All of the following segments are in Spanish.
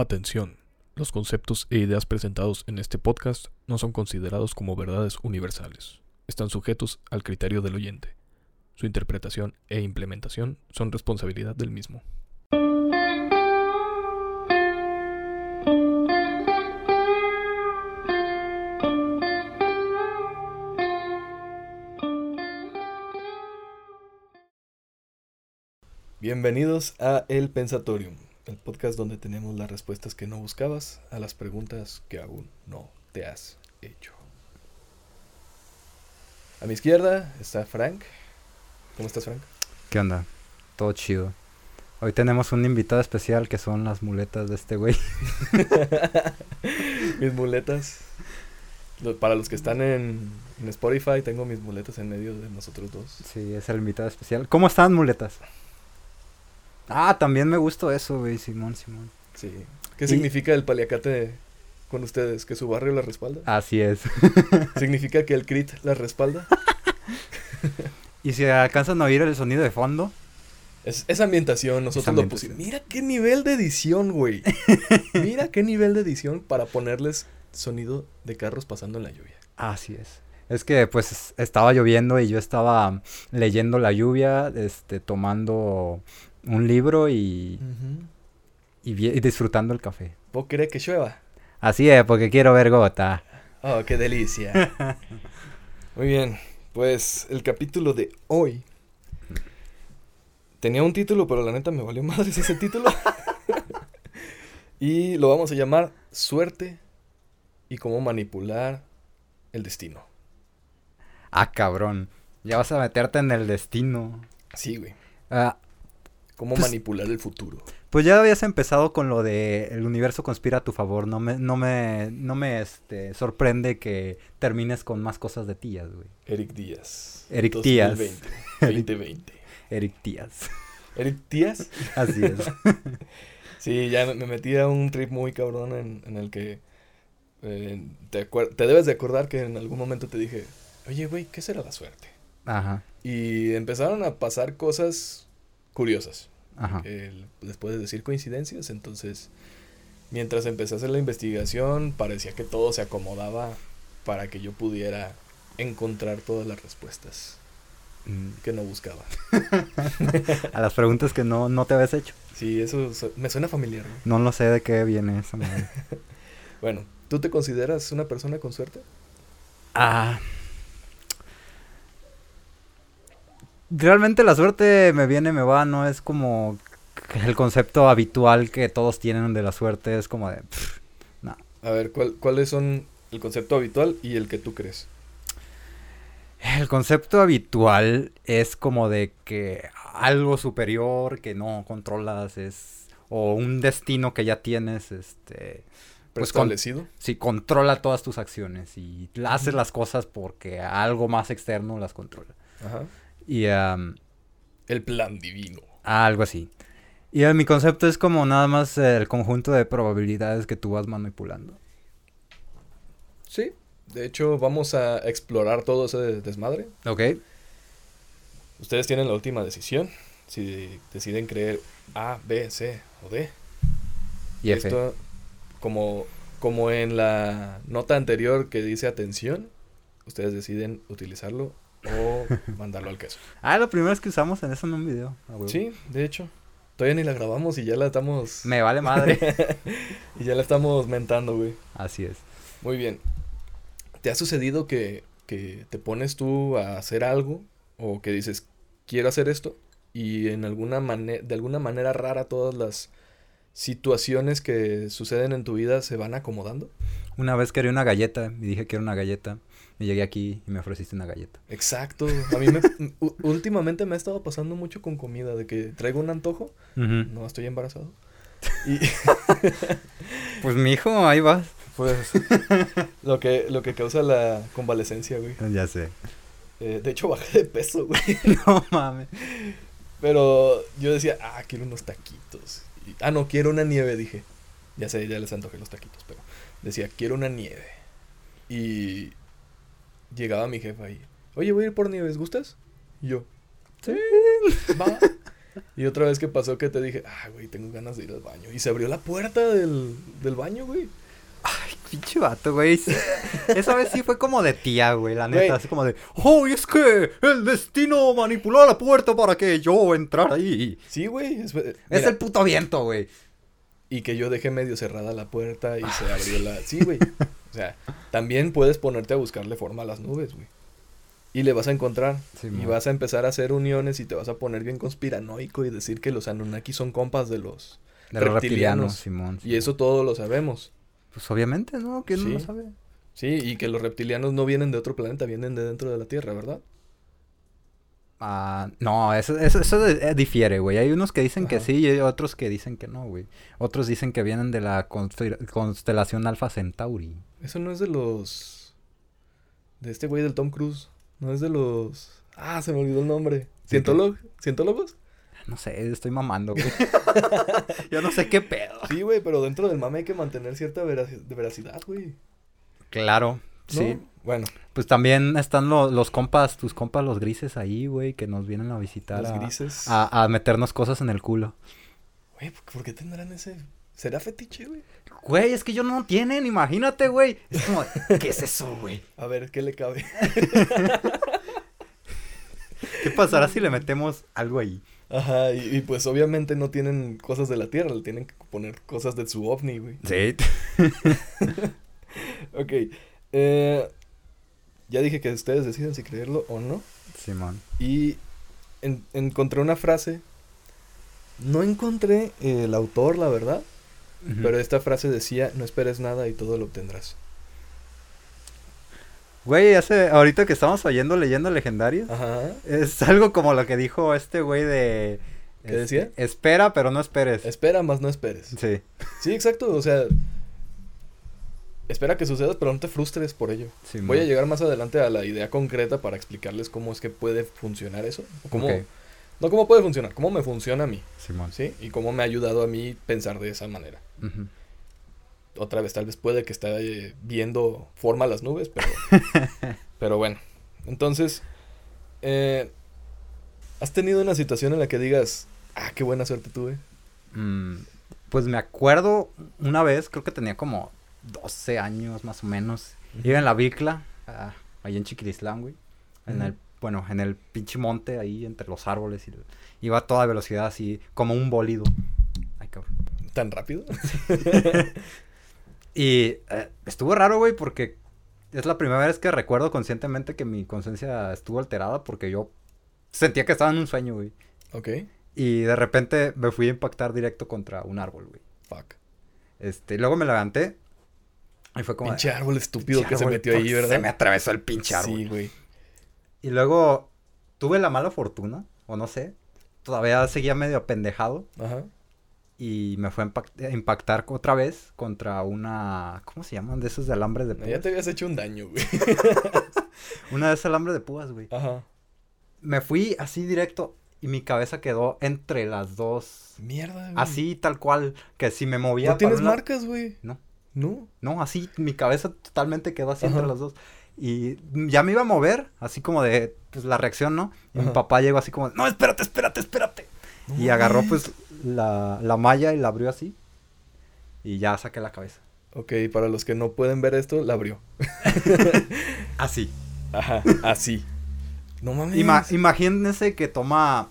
Atención. Los conceptos e ideas presentados en este podcast no son considerados como verdades universales. Están sujetos al criterio del oyente. Su interpretación e implementación son responsabilidad del mismo. Bienvenidos a El Pensatorium, el podcast donde tenemos las respuestas que no buscabas a las preguntas que aún no te has hecho. A mi izquierda está Frank. ¿Cómo estás, Frank? ¿Qué onda? Todo chido. Hoy tenemos un invitado especial que son las muletas de este güey. mis muletas. Para los que están en, en Spotify, tengo mis muletas en medio de nosotros dos. Sí, es el invitado especial. ¿Cómo están, muletas? Ah, también me gustó eso, güey, Simón, Simón. Sí. ¿Qué Y- significa el paliacate con ustedes? ¿Que su barrio la respalda? Así es. ¿Significa que el CRIT la respalda? y si alcanzan a oír el sonido de fondo, Es, es ambientación, nosotros lo pusimos. Mira qué nivel de edición, güey. Mira qué nivel de edición para ponerles sonido de carros pasando en la lluvia. así es. Es que pues es- estaba lloviendo y yo estaba leyendo la lluvia, este, tomando un libro y, y, vi- y disfrutando el café. ¿Vos querés que llueva? Así es, porque quiero ver gota. Oh, qué delicia. Muy bien, pues el capítulo de hoy tenía un título, pero la neta me valió madres ese título. y lo vamos a llamar Suerte y cómo manipular el destino. Ah, cabrón. Ya vas a meterte en el destino. Sí, güey. Ah, Cómo Pues- manipular el futuro. Pues ya habías empezado con lo de el universo conspira a tu favor. No me, no me, no me este, sorprende que termines con más cosas de tías, güey. Eric Díaz. Eric Díaz. 2020. 2020. Eric Tías. Eric Díaz. Así es. Sí, ya me, me metí a un trip muy cabrón en, en el que eh, te, te debes de acordar que en algún momento te dije, oye, güey, ¿qué será la suerte? Ajá. Y empezaron a pasar cosas curiosas. Ajá. Después de decir coincidencias, entonces, mientras empecé a hacer la investigación, parecía que todo se acomodaba para que yo pudiera encontrar todas las respuestas Mm, que no buscaba. A las preguntas que no, no te habías hecho. Sí, eso su- me suena familiar. ¿no? No lo sé de qué viene esa madre. Bueno, ¿tú te consideras una persona con suerte? Ah. Realmente la suerte me viene, me va, no es como el concepto habitual que todos tienen de la suerte, es como de... pff, A ver, ¿cuál, ¿cuáles son el concepto habitual y el que tú crees? El concepto habitual es como de que algo superior que no controlas es o un destino que ya tienes, este, Pues con- ¿Preestablecido? si controla todas tus acciones y haces las cosas porque algo más externo las controla. Ajá. Y am, El plan divino. algo así. Y eh, mi concepto es como nada más el conjunto de probabilidades que tú vas manipulando. Sí. De hecho, vamos a explorar todo ese desmadre. ¿Ok? Ustedes tienen la última decisión. Si deciden creer A, B, C o D. Y F. Esto, como, como en la nota anterior que dice atención, ustedes deciden utilizarlo o mandarlo al queso. Ah, la primera vez que usamos en eso en un video. Sí, de hecho. Todavía ni la grabamos y ya la estamos... Me vale madre. y ya la estamos mentando, güey. Así es. Muy bien. ¿Te ha sucedido que, que te pones tú a hacer algo o que dices, quiero hacer esto? Y en alguna manera, de alguna manera rara todas las situaciones que suceden en tu vida se van acomodando. Una vez quería una galleta y dije que era una galleta. Y llegué aquí y me ofreciste una galleta. Exacto. A mí me, últimamente me ha estado pasando mucho con comida, de que traigo un antojo, no estoy embarazado. Y Pues mi hijo, ahí vas. pues lo que, lo que causa la convalecencia, güey. Ya sé. Eh, de hecho bajé de peso, güey. No mames. Pero yo decía, ah, quiero unos taquitos. Y- ah, no, quiero una nieve, dije. Ya sé, ya les antojé los taquitos, pero decía, quiero una nieve. Y llegaba mi jefa ahí, oye, voy a ir por nieves, ¿gustas? Y yo, sí, va. Y otra vez que pasó que te dije, ah, güey, tengo ganas de ir al baño. Y se abrió la puerta del, del baño, güey. Ay, pinche vato, güey. Sí, Esa vez sí fue como de tía, güey, la neta. Güey. Así como de, oh, y es que el destino manipuló la puerta para que yo entrara ahí. Sí, güey. Es, Es mira, el puto viento, güey. Y que yo dejé medio cerrada la puerta y se abrió la... Sí, güey. O sea, también puedes ponerte a buscarle forma a las nubes, güey. Y le vas a encontrar. Sí, y vas a empezar a hacer uniones y te vas a poner bien conspiranoico y decir que los Anunnaki son compas de los... De reptilianos. reptilianos, Simón. Y eso todo lo sabemos. Pues obviamente, ¿no? ¿Quién no lo sabe? Sí, y que los reptilianos no vienen de otro planeta, vienen de dentro de la Tierra, ¿verdad? Ah, no, eso, eso, eh, difiere, güey. Hay unos que dicen que sí y hay otros que dicen que no, güey. Otros dicen que vienen de la constel- constelación Alpha Centauri. Eso no es de los... De este güey del Tom Cruise. No es de los... Ah, se me olvidó el nombre. ¿Cientólog? ¿Cientólogos? No sé, estoy mamando, güey. Yo no sé qué pedo. Sí, güey, pero dentro del mame hay que mantener cierta veracidad, güey. Claro, ¿no? sí. Bueno, Pues también están lo- los compas, tus compas los grises ahí, güey, que nos vienen a visitar los a, grises. a- a meternos cosas en el culo. Güey, ¿por por qué tendrán ese...? ¿Será fetiche, güey? Güey, es que ellos no tienen, imagínate, güey. Es como, ¿qué es eso, güey? A ver, ¿qué le cabe? ¿Qué pasará si le metemos algo ahí? Ajá, y, y pues obviamente no tienen cosas de la Tierra, le tienen que poner cosas de su ovni, güey. Sí. Ok, eh, ya dije que ustedes deciden si creerlo o no. Simón. Y en- encontré una frase. No encontré el autor, la verdad. Pero esta frase decía, no esperes nada y todo lo obtendrás. Güey, hace, ahorita que estamos oyendo leyendas legendarias, Ajá. es algo como lo que dijo este güey de... ¿Qué decía? Espera, pero no esperes. Espera, más no esperes. Sí, Sí, exacto. O sea, espera que suceda, pero no te frustres por ello. Voy a llegar más adelante a la idea concreta para explicarles cómo es que puede funcionar eso. Cómo. No cómo puede funcionar, cómo me funciona a mí, Simón. ¿sí? Y cómo me ha ayudado a mí pensar de esa manera. Otra vez, tal vez puede que esté eh, viendo forma a las nubes, pero... pero bueno. Entonces, eh, ¿has tenido una situación en la que digas, ah, qué buena suerte tuve? Mm, pues me acuerdo una vez, creo que tenía como 12 años más o menos. Iba en la bicla, ah, ahí en Chiquilislán, güey. En el, bueno, en el pinche monte ahí entre los árboles. Y, iba a toda velocidad así, como un bólido. Ay, cabrón. ¿Tan rápido? Y eh, estuvo raro, güey, porque es la primera vez que recuerdo conscientemente que mi conciencia estuvo alterada porque yo sentía que estaba en un sueño, güey. ok. Y de repente me fui a impactar directo contra un árbol, güey. Fuck. Este, y luego me levanté y fue como... Pinche árbol estúpido pinche que se metió ahí, ¿verdad? Se me atravesó el pinche árbol. Sí, güey. Y luego tuve la mala fortuna, o no sé, todavía seguía medio apendejado Ajá. y me fue a impact- a impactar otra vez contra una... ¿Cómo se llaman? De esos de alambre de No, púas. ya te habías hecho un daño, güey. Una de esas alambre de púas, güey. Ajá. Me fui así directo y mi cabeza quedó entre las dos. Mierda, güey. Así tal cual, que si me movía... ¿No tienes marcas, güey? No. No. No, así, mi cabeza totalmente quedó así Ajá. entre las dos. Y ya me iba a mover, así como de, pues, la reacción, ¿no? Y mi papá llegó así como, no, espérate, espérate, espérate. No y agarró, pues, la, la malla y la abrió así. Y ya saqué la cabeza. Ok, para los que no pueden ver esto, la abrió. Así. Ajá, así. No mames. Ima- imagínense que toma,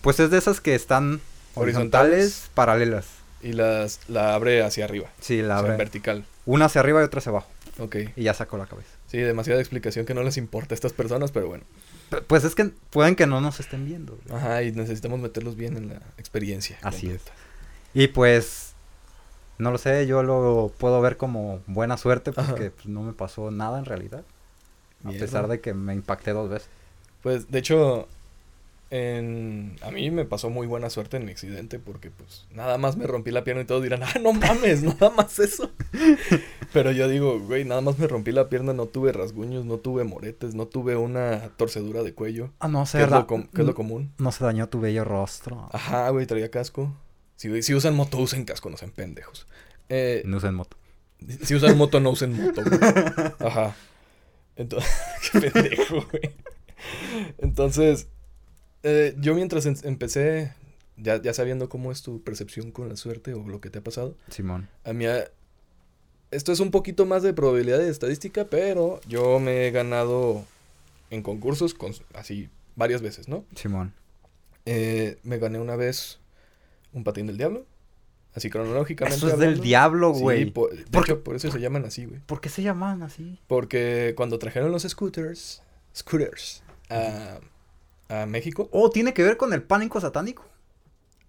pues, es de esas que están Horizontales. horizontales, paralelas. y las, la abre hacia arriba. Sí, la o sea, en abre. vertical. Una hacia arriba y otra hacia abajo. Ok. Y ya sacó la cabeza. Sí, demasiada explicación que no les importa a estas personas, pero bueno. Pues es que pueden que no nos estén viendo. Ajá, y necesitamos meterlos bien en la experiencia. Así completa. Y pues, no lo sé, yo lo puedo ver como buena suerte porque pues, no me pasó nada en realidad. A pesar de que me impacté dos veces. Pues, de hecho, en... a mí me pasó muy buena suerte en mi accidente porque, pues, nada más me rompí la pierna y todos dirán, ah, no mames, nada más eso. Pero yo digo, güey, nada más me rompí la pierna, no tuve rasguños, no tuve moretes, no tuve una torcedura de cuello. Ah, no sé, es, lo, com- que es lo común. no se dañó tu bello rostro. Ajá, güey, traía casco. Si, si usan moto, usen casco, no sean pendejos. Eh, No usen moto. Si usan moto, no usen moto, güey. Ajá. Entonces, qué pendejo, güey. Entonces, eh, yo mientras en- empecé ya, ya sabiendo cómo es tu percepción con la suerte o lo que te ha pasado, Simón. a mí, a- esto es un poquito más de probabilidad de estadística, pero yo me he ganado en concursos con, así varias veces, ¿no? Simón. Eh, me gané una vez un patín del diablo, así cronológicamente. Eso es del diablo, Sí, güey. por, de ¿Por qué? hecho, por eso se llaman así, güey. ¿Por qué se llaman así? Porque cuando trajeron los scooters, scooters, a, a México, Oh, ¿tiene que ver con el pánico satánico?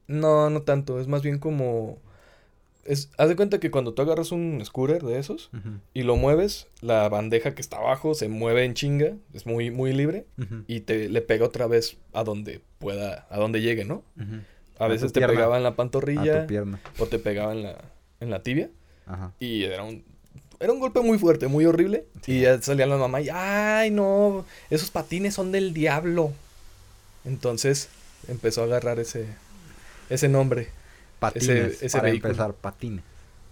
no, no tanto, es más bien como... Es, haz de cuenta que cuando tú agarras un scooter de esos y lo mueves, la bandeja que está abajo se mueve en chinga, es muy, muy libre y te le pega otra vez a donde pueda, a donde llegue, ¿no? A veces te pierna. pegaba en la pantorrilla o te pegaba en la, en la tibia Ajá. y era un, era un golpe muy fuerte, muy horrible. Sí. Y ya salía la mamá y, ay, no, esos patines son del diablo. Entonces empezó a agarrar ese, ese nombre. Patines. ese para vehículo. empezar, patines.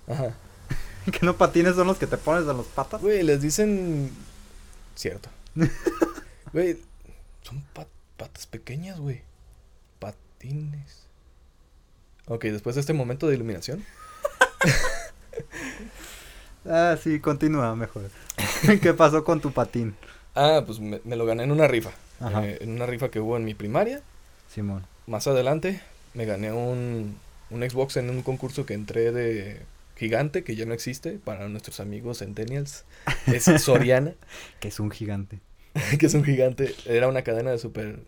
Ajá. que no patines son los que te pones en los patas. Güey, les dicen... Cierto. Güey, son pa- patas pequeñas, güey. Patines. Ok, después de este momento de iluminación. Ah, sí, continúa mejor. ¿Qué pasó con tu patín? Ah, pues me, me lo gané en una rifa. Eh, en una rifa que hubo en mi primaria. Simón. Más adelante me gané un, un Xbox en un concurso que entré de gigante, que ya no existe, para nuestros amigos Centennials. Es Soriana, Que es un gigante. que es un gigante. Era una cadena de super,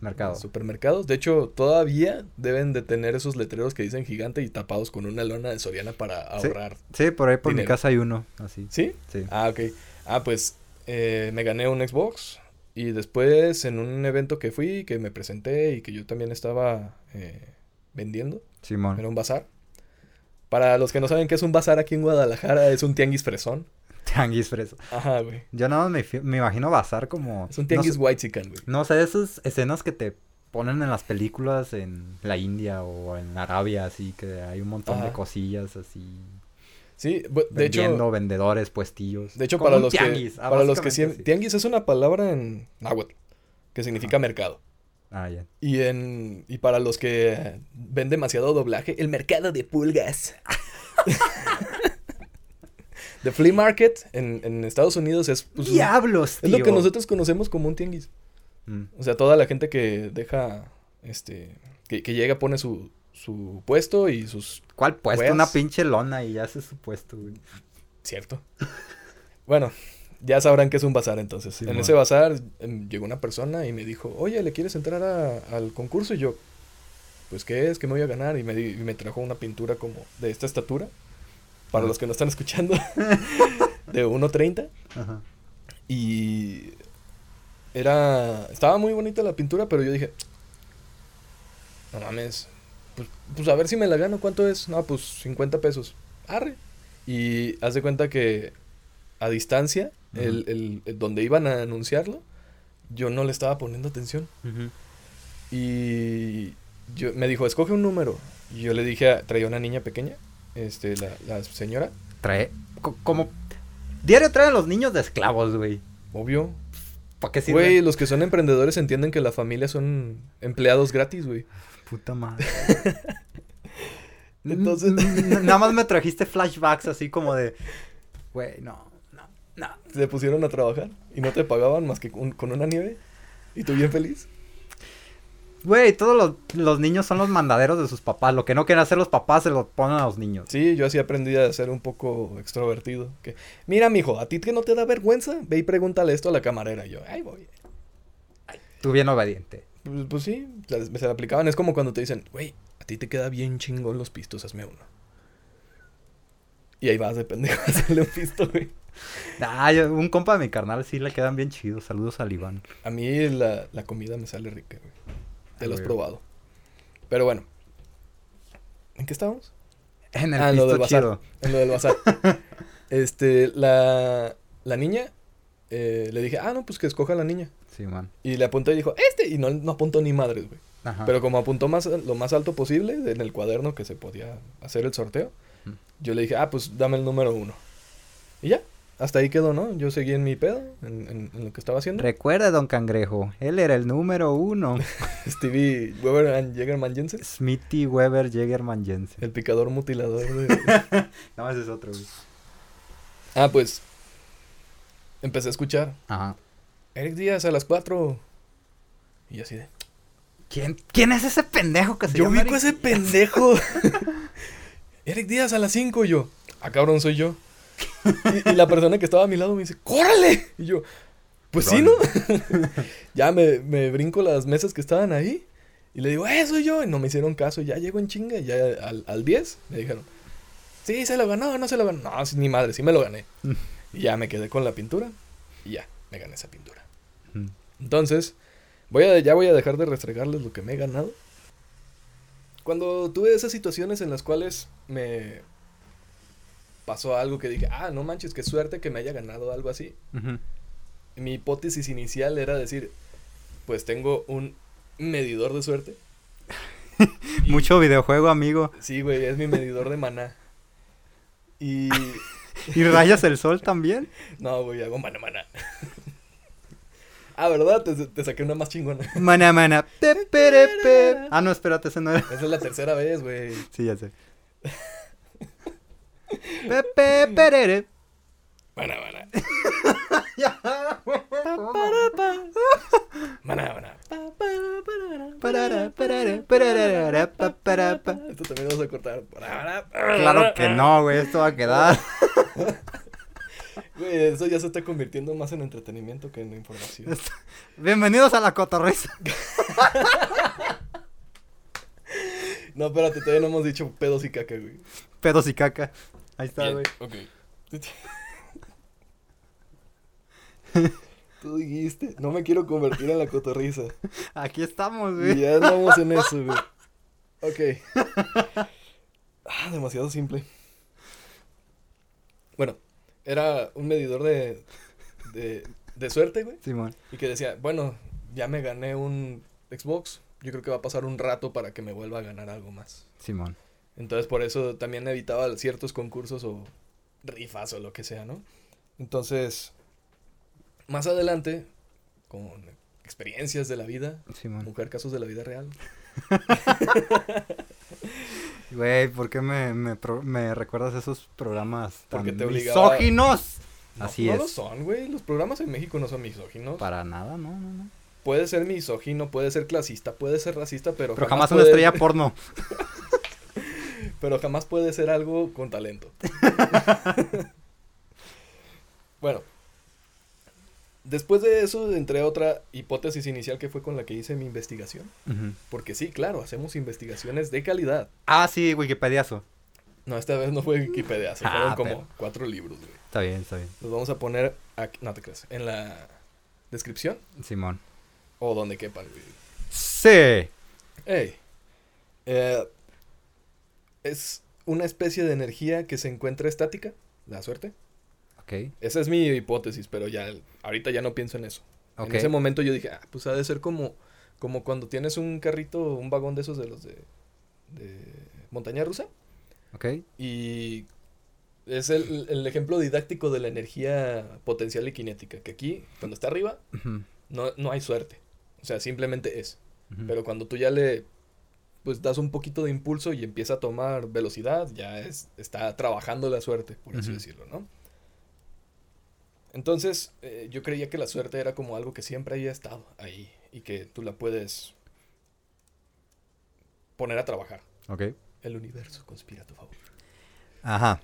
Mercado. supermercados. De hecho, todavía deben de tener esos letreros que dicen gigante y tapados con una lona de Soriana para ahorrar. Sí, por ahí por mi casa hay uno, así. ¿Sí? Sí. Ah, ok. Ah, pues eh, me gané un Xbox y después en un evento que fui, que me presenté y que yo también estaba eh, vendiendo, Simón. era un bazar. Para los que no saben qué es un bazar aquí en Guadalajara, es un tianguis fresón. Tianguis freso. Ajá, güey. Yo nada más me, me imagino bazar como... Es un no tianguis white güey. No sé, esas escenas que te ponen en las películas en la India o en Arabia, así que hay un montón de cosillas así. Sí, de vendiendo, hecho, vendedores, puestillos. de hecho para los tianguis, que ah, para los que así. tianguis es una palabra en náhuatl que significa Ajá. mercado. Ah, ya. Y en y para los que ven demasiado doblaje, el mercado de pulgas. The flea market en, en Estados Unidos es, pues, ¡Diablos, es lo tío! que nosotros conocemos como un tianguis. Mm, O sea, toda la gente que deja, este, que, que llega pone su, su puesto y sus... ¿Cuál puesto? Pues- Una pinche lona y ya hace su puesto, güey. Cierto. bueno, ya sabrán que es un bazar entonces. Sí, en ese bazar em, llegó una persona y me dijo, oye, ¿le quieres entrar a- al concurso? Y yo, pues, ¿qué es? ¿Qué me voy a ganar? Y me, di- y me trajo una pintura como de esta estatura. Para Ajá. los que no están escuchando. de 1.30. Ajá. Y era. Estaba muy bonita la pintura, pero yo dije. No mames. Pues, pues a ver si me la gano. ¿Cuánto es? No, pues 50 pesos. Arre. Y haz de cuenta que a distancia, el, el- el donde iban a anunciarlo, yo no le estaba poniendo atención. Y yo, me dijo, escoge un número. Y yo le dije, a- traía una niña pequeña, este, la, la señora, Trae... co- como... Diario traen los niños de esclavos, güey. obvio. ¿Para qué sirve? Güey, los que son emprendedores entienden que la familia son empleados gratis, güey. Puta madre. Entonces- Nada más me trajiste flashbacks así como de... Güey, no, no, no. Se pusieron a trabajar y no te pagaban más que con, con una nieve. Y tú bien feliz. Güey, todos los, los niños son los mandaderos de sus papás. Lo que no quieren hacer los papás se lo ponen a los niños. Sí, yo así aprendí a ser un poco extrovertido. Que, mira, mijo, ¿a ti que no te da vergüenza? Ve y pregúntale esto a la camarera. Y yo, ay, voy. Tú bien obediente. Pues, pues sí, se, la aplicaban. Es como cuando te dicen, güey, a ti te queda bien chingón los pistos, hazme uno. Y ahí vas de pendejo a hacerle un pisto, güey. Ah, yo- un compa de mi carnal sí le quedan bien chidos. Saludos al Iván. A mí la, la comida me sale rica, güey. Ya lo has Güey. probado. Pero bueno. ¿En qué estábamos? En el Ah, lo pisto del bazar. chido. En lo del bazar. este, la, la niña, eh, le dije, ah, no, pues que escoja la niña. Sí, man. Y le apunté y dijo, este. Y no, no apuntó ni madres, güey. Ajá. Pero como apuntó más, lo más alto posible en el cuaderno que se podía hacer el sorteo, yo le dije, ah, pues dame el número uno. Y ya. hasta ahí quedó, ¿no? Yo seguí en mi pedo, en, en- en lo que estaba haciendo. Recuerda, don Cangrejo, él era el número uno. Stevie Weber Jägerman Jensen, Smithy Weber Jägerman Jensen. el picador mutilador de... No, ese es otro, güey. ah, pues, empecé a escuchar. Ajá. Eric Díaz a las 4. Y así de... ¿Quién, ¿Quién es ese pendejo que se Yo llama ubico a Eric? ese pendejo. Eric Díaz a las 5 y yo. Ah, cabrón, soy yo. Y, y la persona que estaba a mi lado me dice, ¡córale! Y yo, pues sí, ¿no? ya me, me brinco las mesas que estaban ahí. Y le digo, ¡eh, soy yo! Y no me hicieron caso. Ya llego en chinga. y Ya al, al 10 me dijeron, sí, se lo ganó, no se lo ganó. No, sí, ni madre, sí me lo gané. Y ya me quedé con la pintura. Y ya, me gané esa pintura. Entonces, voy a, ya voy a dejar de restregarles lo que me he ganado. Cuando tuve esas situaciones en las cuales me pasó algo que dije, ah, no manches, qué suerte que me haya ganado algo así. Mi hipótesis inicial era decir, pues tengo un medidor de suerte. Y- Mucho videojuego, amigo. Sí, güey, es mi medidor de maná. Y... ¿Y rayas el sol también? No, güey, hago maná maná. ah, ¿verdad? Te, te saqué una más chingona. Mana, mana. Pe, pere, pe. Ah, no, espérate, ese no era. Esa es la tercera vez, güey. Sí, ya sé. Pe, pe, perere. Maná maná. Esto también lo vas a cortar. Claro que no, güey, esto va a quedar. Güey, eso ya se está convirtiendo más en entretenimiento que en información. Bienvenidos a la cotorriza. No, espérate, todavía no hemos dicho pedos y caca, güey. Pedos y caca. Ahí está, güey. Ok. Tú dijiste, no me quiero convertir en la cotorriza. Aquí estamos, Y güey. ya andamos en eso, güey. Ok. Ah, demasiado simple. Bueno, era un medidor de, de, de suerte, güey. Simón. Y que decía, bueno, ya me gané un Xbox. Yo creo que va a pasar un rato para que me vuelva a ganar algo más. Simón. Entonces por eso también evitaba ciertos concursos o rifas o lo que sea, ¿no? Entonces, más adelante, con experiencias de la vida, Simón. mujer casos de la vida real. Güey, ¿por qué me, me, pro- me recuerdas esos programas tan Porque te obligaba- misóginos? No, Así no es. lo son, güey. Los programas en México no son misóginos. Para nada, no, no, no. Puede ser misógino, puede ser clasista, puede ser racista, pero, Pero jamás una puede- estrella porno. Pero jamás puede ser algo con talento. bueno. Después de eso entré a otra hipótesis inicial que fue con la que hice mi investigación. Porque sí, claro, hacemos investigaciones de calidad. Ah, sí, Wikipediazo. No, esta vez no fue Wikipedia, se Ah, fueron como pero- cuatro libros, güey. Está bien, está bien. Los vamos a poner aquí, no te creas, en la descripción Simón. o donde quepan, güey. Sí. Ey. Eh, es una especie de energía que se encuentra estática, la suerte. Esa es mi hipótesis, pero ya ahorita ya no pienso en eso. En ese momento yo dije, ah, pues ha de ser como, como cuando tienes un carrito, un vagón de esos de los de, de montaña rusa. Ok. Y es el, el ejemplo didáctico de la energía potencial y cinética, que aquí, cuando está arriba, no, no hay suerte. O sea, simplemente es. Pero cuando tú ya le pues das un poquito de impulso y empieza a tomar velocidad, ya es, está trabajando la suerte, por así decirlo, ¿no? Entonces, eh, yo creía que la suerte era como algo que siempre había estado ahí y que tú la puedes poner a trabajar. Ok. El universo conspira a tu favor. Ajá.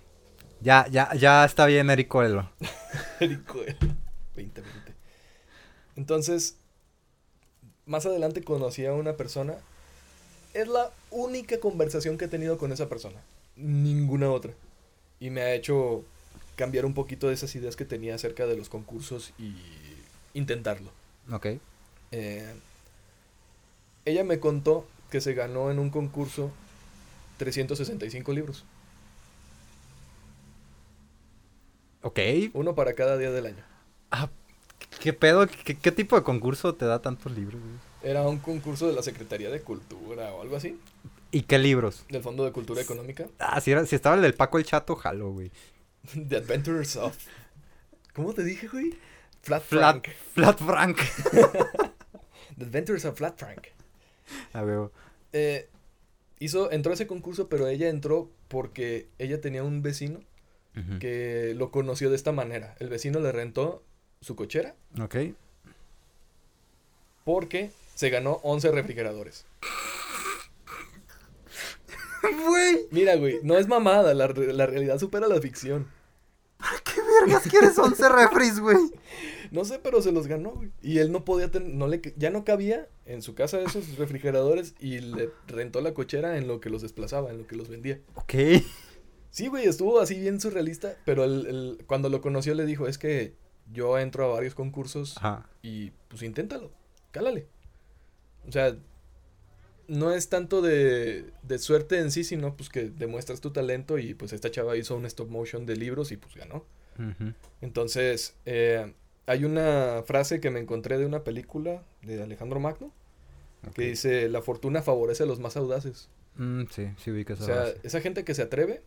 Ya, ya, ya está bien, Eric Coelho. Eric Coelho, 2020. Entonces, más adelante conocí a una persona. Es la única conversación que he tenido con esa persona. Ninguna otra. Y me ha hecho cambiar un poquito de esas ideas que tenía acerca de los concursos y intentarlo. Ok. Eh, ella me contó que se ganó en un concurso 365 libros. Ok. Uno para cada día del año. Ah, ¿qué pedo? ¿Qué, qué tipo de concurso te da tantos libros? güey? Era un concurso de la Secretaría de Cultura o algo así. ¿Y qué libros? Del Fondo de Cultura Económica. Ah, si, era, si estaba el del Paco el Chato, jalo, güey. The Adventures of ¿Cómo te dije, güey? Flat Flat, Frank. Flat Frank. The Adventures of Flat Frank. A ver. Eh, hizo, entró a ese concurso, pero ella entró porque ella tenía un vecino que lo conoció de esta manera. El vecino le rentó su cochera Ok. porque se ganó 11 refrigeradores. Güey, Mira, güey, no es mamada, la, la realidad supera la ficción. ¿Qué vergas quieres 11 refris, güey? No sé, pero se los ganó, güey. Y él no podía tener, no le, ya no cabía en su casa esos refrigeradores y le rentó la cochera en lo que los desplazaba, en lo que los vendía. Ok. Sí, güey, estuvo así bien surrealista, pero el, el- cuando lo conoció le dijo, es que yo entro a varios concursos Ajá. y pues inténtalo, cálale. O sea, no es tanto de, de suerte en sí, sino pues que demuestras tu talento y pues esta chava hizo un stop motion de libros y pues ganó. Entonces, eh, hay una frase que me encontré de una película de Alejandro Magno que dice, la fortuna favorece a los más audaces. Mm, sí, sí vi que O sea, esa gente que se atreve,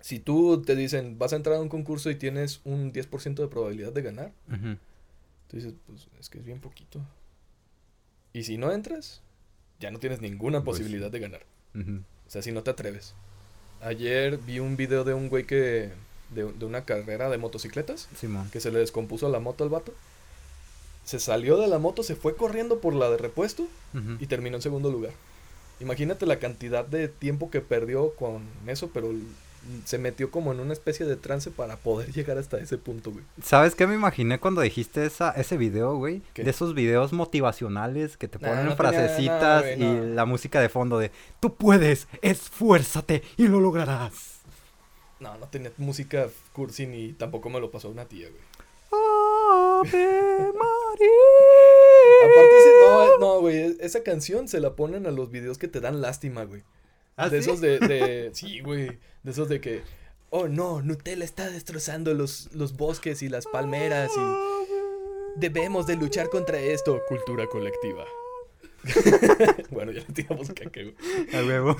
si tú te dicen, vas a entrar a un concurso y tienes un 10% de probabilidad de ganar, tú dices, pues es que es bien poquito. Y si no entras, ya no tienes ninguna Pues posibilidad de ganar. O sea, si no te atreves. Ayer vi un video de un güey que, de, de una carrera de motocicletas, que se le descompuso la moto al vato. Se salió de la moto, se fue corriendo por la de repuesto y terminó en segundo lugar. Imagínate la cantidad de tiempo que perdió con eso, pero se metió como en una especie de trance para poder llegar hasta ese punto, güey. ¿Sabes qué me imaginé cuando dijiste esa, ese video, güey? ¿Qué? De esos videos motivacionales que te Nah, ponen no tenía frasecitas güey, y no. la música de fondo de Tú puedes, esfuérzate y lo lograrás. No, no tenía música cursi ni tampoco me lo pasó una tía, güey. Ave María. Aparte, no, no, güey, e- esa canción se la ponen a los videos que te dan lástima, güey. ¿Ah, de sí? esos de, de, sí, güey, de esos de que, oh no, Nutella está destrozando los, los bosques y las palmeras y debemos de luchar contra esto. Cultura colectiva. bueno, ya le tiramos caca, güey. A huevo.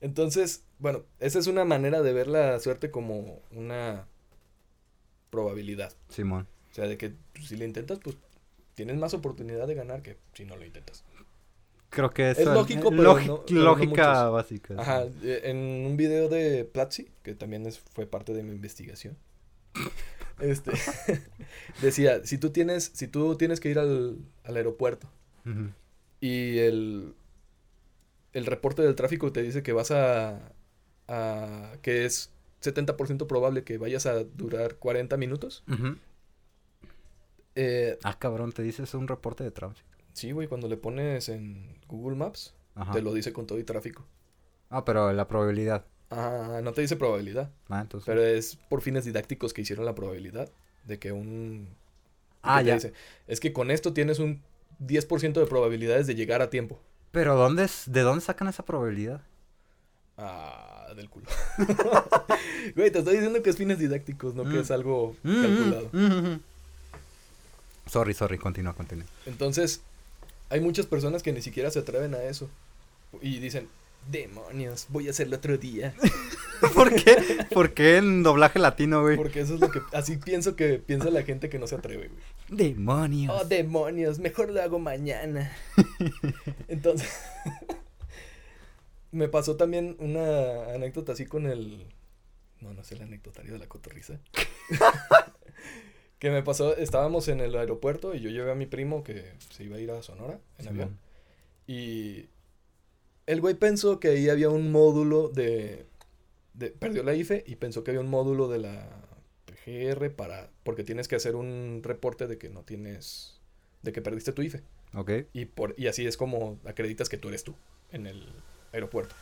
Entonces, bueno, esa es una manera de ver la suerte como una probabilidad. Simón. O sea, de que pues, si le intentas, pues tienes más oportunidad de ganar que si no lo intentas. Creo que Es eso lógico, eh, pero no- no lógica básica. Ajá, eh, en un video de Platzi, que también es, fue parte de mi investigación, este, decía, si tú tienes, si tú tienes que ir al, al aeropuerto y el, el reporte del tráfico te dice que vas a, a que es 70% probable que vayas a durar 40 minutos, Ujú. eh, Ah, cabrón, te dices un reporte de tránsito. sí, güey, cuando le pones en Google Maps, Ajá. te lo dice con todo y tráfico. Ah, pero la probabilidad. Ah, no te dice probabilidad. Ah, entonces. Pero es por fines didácticos que hicieron la probabilidad de que un... ah, que ya. dice, es que con esto tienes un 10% de probabilidades de llegar a tiempo. Pero ¿dónde es, ¿de dónde sacan esa probabilidad? Ah, del culo. Güey, te estoy diciendo que es fines didácticos, no que Mm. es algo Mm, calculado. mm, mm. Sorry, sorry, continúa, continúa. Entonces, hay muchas personas que ni siquiera se atreven a eso. Y dicen, demonios, voy a hacerlo otro día. ¿Por qué? ¿Por qué en doblaje latino, güey? Porque eso es lo que... Así pienso que piensa la gente que no se atreve, güey. Demonios. Oh, demonios, mejor lo hago mañana. Entonces, me pasó también una anécdota así con el... No, no sé el anecdotario de la cotorriza. que me pasó, estábamos en el aeropuerto y yo llevé a mi primo que se iba a ir a Sonora en avión. Y el güey pensó que ahí había un módulo de, de... Perdió la IFE y pensó que había un módulo de la PGR para... Porque tienes que hacer un reporte de que no tienes... De que perdiste tu IFE. Ok. Y, por, y así es como acreditas que tú eres tú en el aeropuerto.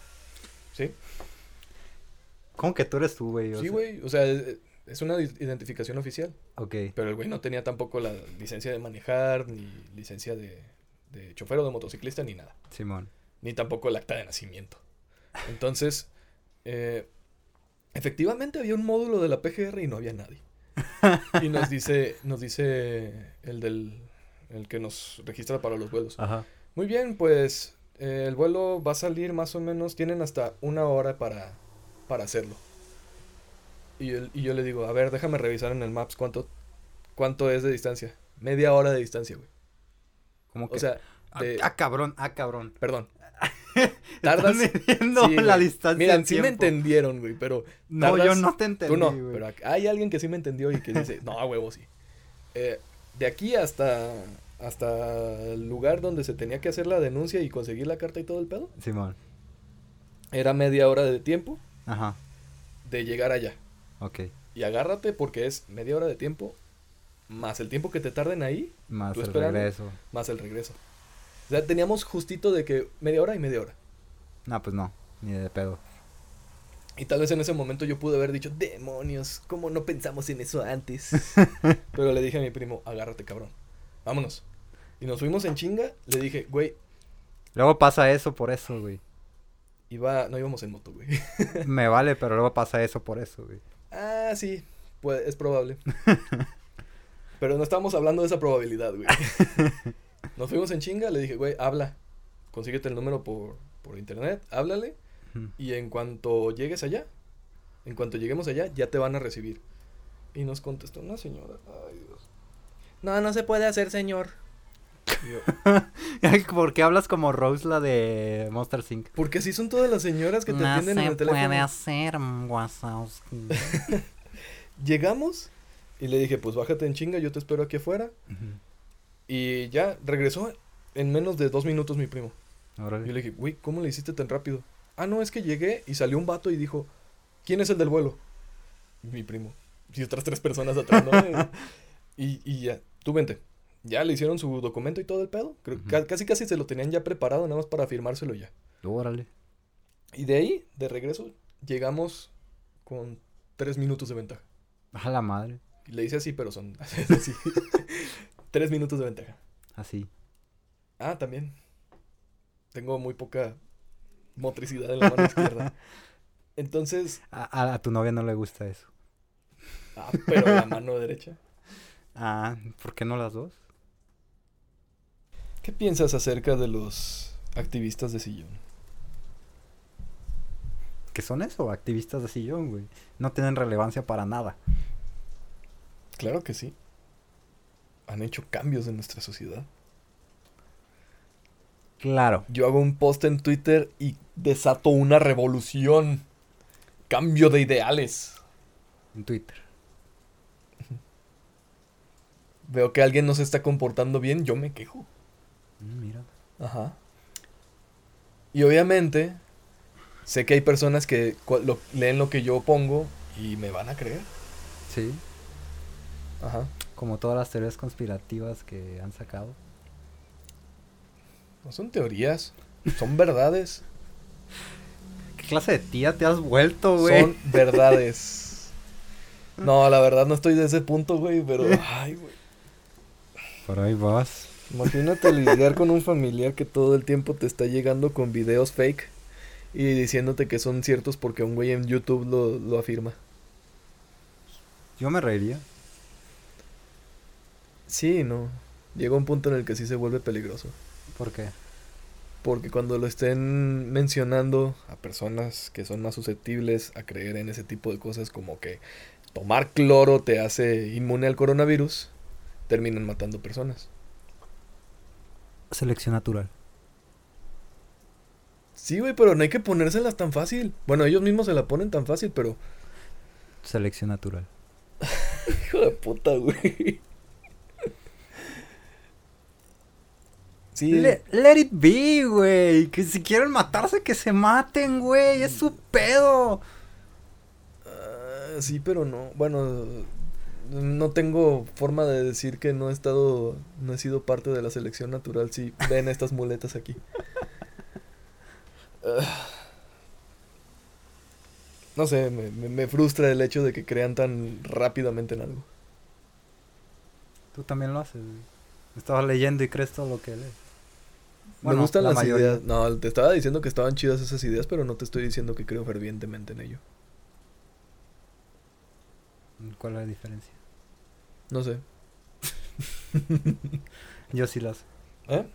¿Sí? ¿Cómo que tú eres tú, güey? Sí, güey. O sea, es, es una identificación oficial. Ok. Pero el güey no tenía tampoco la licencia de manejar, ni licencia de, de chofer o de motociclista, ni nada. Simón. Ni tampoco el acta de nacimiento. Entonces, eh, efectivamente había un módulo de la PGR y no había nadie. Y nos dice, nos dice el del el que nos registra para los vuelos. Ajá. Muy bien, pues eh, el vuelo va a salir más o menos, tienen hasta una hora para, para hacerlo. Y, él- y yo le digo, a ver, déjame revisar en el Maps cuánto, cuánto es de distancia. Media hora de distancia, güey. Como que... O sea, ah, ah, cabrón, ah, cabrón. perdón. Tardas midiendo Sí, la distancia Mira, en sí me entendieron, güey, pero No, yo tardas- no te entendí, tú no. güey. Pero hay alguien que sí me entendió y que dice, no, huevo, sí. Eh, de aquí hasta, hasta el lugar donde se tenía que hacer la denuncia y conseguir la carta y todo el pedo, Simón. era media hora de tiempo Ajá, de llegar allá. ok. Y agárrate porque es media hora de tiempo más el tiempo que te tarden ahí, Más ¿Tú el esperando? regreso. más el regreso. O sea, teníamos justito de que media hora y media hora. No, pues no, ni de pedo. Y tal vez en ese momento yo pude haber dicho, demonios, ¿cómo no pensamos en eso antes? Pero le dije a mi primo, agárrate, cabrón. Vámonos. Y nos fuimos en chinga. Le dije, güey, Luego pasa eso por eso, güey. iba, no íbamos en moto, güey. Me vale, pero luego pasa eso por eso, güey. ah, sí, pues es probable. Pero no estábamos hablando de esa probabilidad, güey. Nos fuimos en chinga, le dije, güey, habla. Consíguete el número por, por internet, háblale. Y en cuanto llegues allá, en cuanto lleguemos allá, ya te van a recibir. Y nos contestó una señora. Ay, Dios. No, no se puede hacer, señor. ¿Por qué hablas como Rose, la de Monster Inc? Porque así son todas las señoras que te atienden en el teléfono. hacer, Wazowski. Llegamos y le dije, pues bájate en chinga, yo te espero aquí afuera. Y ya regresó en menos de dos minutos mi primo. Órale. Yo le dije, güey, ¿cómo le hiciste tan rápido? Ah, no, es que llegué y salió un vato y dijo, ¿quién es el del vuelo? Mi primo. Y otras tres personas atrás, ¿no? y, y ya, tú vente. Ya le hicieron su documento y todo el pedo. Creo, casi casi se lo tenían ya preparado, nada más para firmárselo ya. Órale. Y de ahí, de regreso, llegamos con tres minutos de ventaja. A la madre. Le hice así, pero son así. tres minutos de ventaja. Así. Ah, también. Tengo muy poca motricidad en la mano izquierda. Entonces, A, a- a tu novia no le gusta eso. ah, pero la mano derecha. Ah, ¿por qué no las dos? ¿Qué piensas acerca de los activistas de sillón? ¿Qué son eso? Activistas de sillón, güey. No tienen relevancia para nada. Claro que sí. Han hecho cambios en nuestra sociedad. Claro. Yo hago un post en Twitter y desato una revolución. Cambio de ideales. En Twitter. Veo que alguien no se está comportando bien, yo me quejo. Mm, mira. Ajá. Y obviamente, sé que hay personas que lo- leen lo que yo pongo y me van a creer. Sí. Ajá. Como todas las teorías conspirativas que han sacado. No son teorías, son verdades. ¿Qué clase de tía te has vuelto, güey? Son verdades. No, la verdad no estoy de ese punto, güey, pero... Ay, güey. Por ahí vas. Imagínate lidiar con un familiar que todo el tiempo te está llegando con videos fake y diciéndote que son ciertos porque un güey en YouTube lo, lo afirma. Yo me reiría. Sí, no. Llega un punto en el que sí se vuelve peligroso. ¿Por qué? Porque cuando lo estén mencionando a personas que son más susceptibles a creer en ese tipo de cosas como que tomar cloro te hace inmune al coronavirus, terminan matando personas. Selección natural. Sí, güey, pero no hay que ponérselas tan fácil. Bueno, ellos mismos se la ponen tan fácil, pero... Selección natural. Hijo de puta, güey. Sí, Le- let it be, güey. Que si quieren matarse, que se maten, güey. Es su pedo. ah, sí, pero no. Bueno, no tengo forma de decir que no he estado, no he sido parte de la selección natural. Si ven estas muletas aquí. Ah. no sé, me, me- frustra el hecho de que crean tan rápidamente en algo. Tú también lo haces, güey. Estabas leyendo y crees todo lo que lees. Me gustan la las mayoría. ideas. No, te estaba diciendo que estaban chidas esas ideas, pero no te estoy diciendo que creo fervientemente en ello. ¿Cuál es la diferencia? No sé. Yo sí la sé. ¿Eh?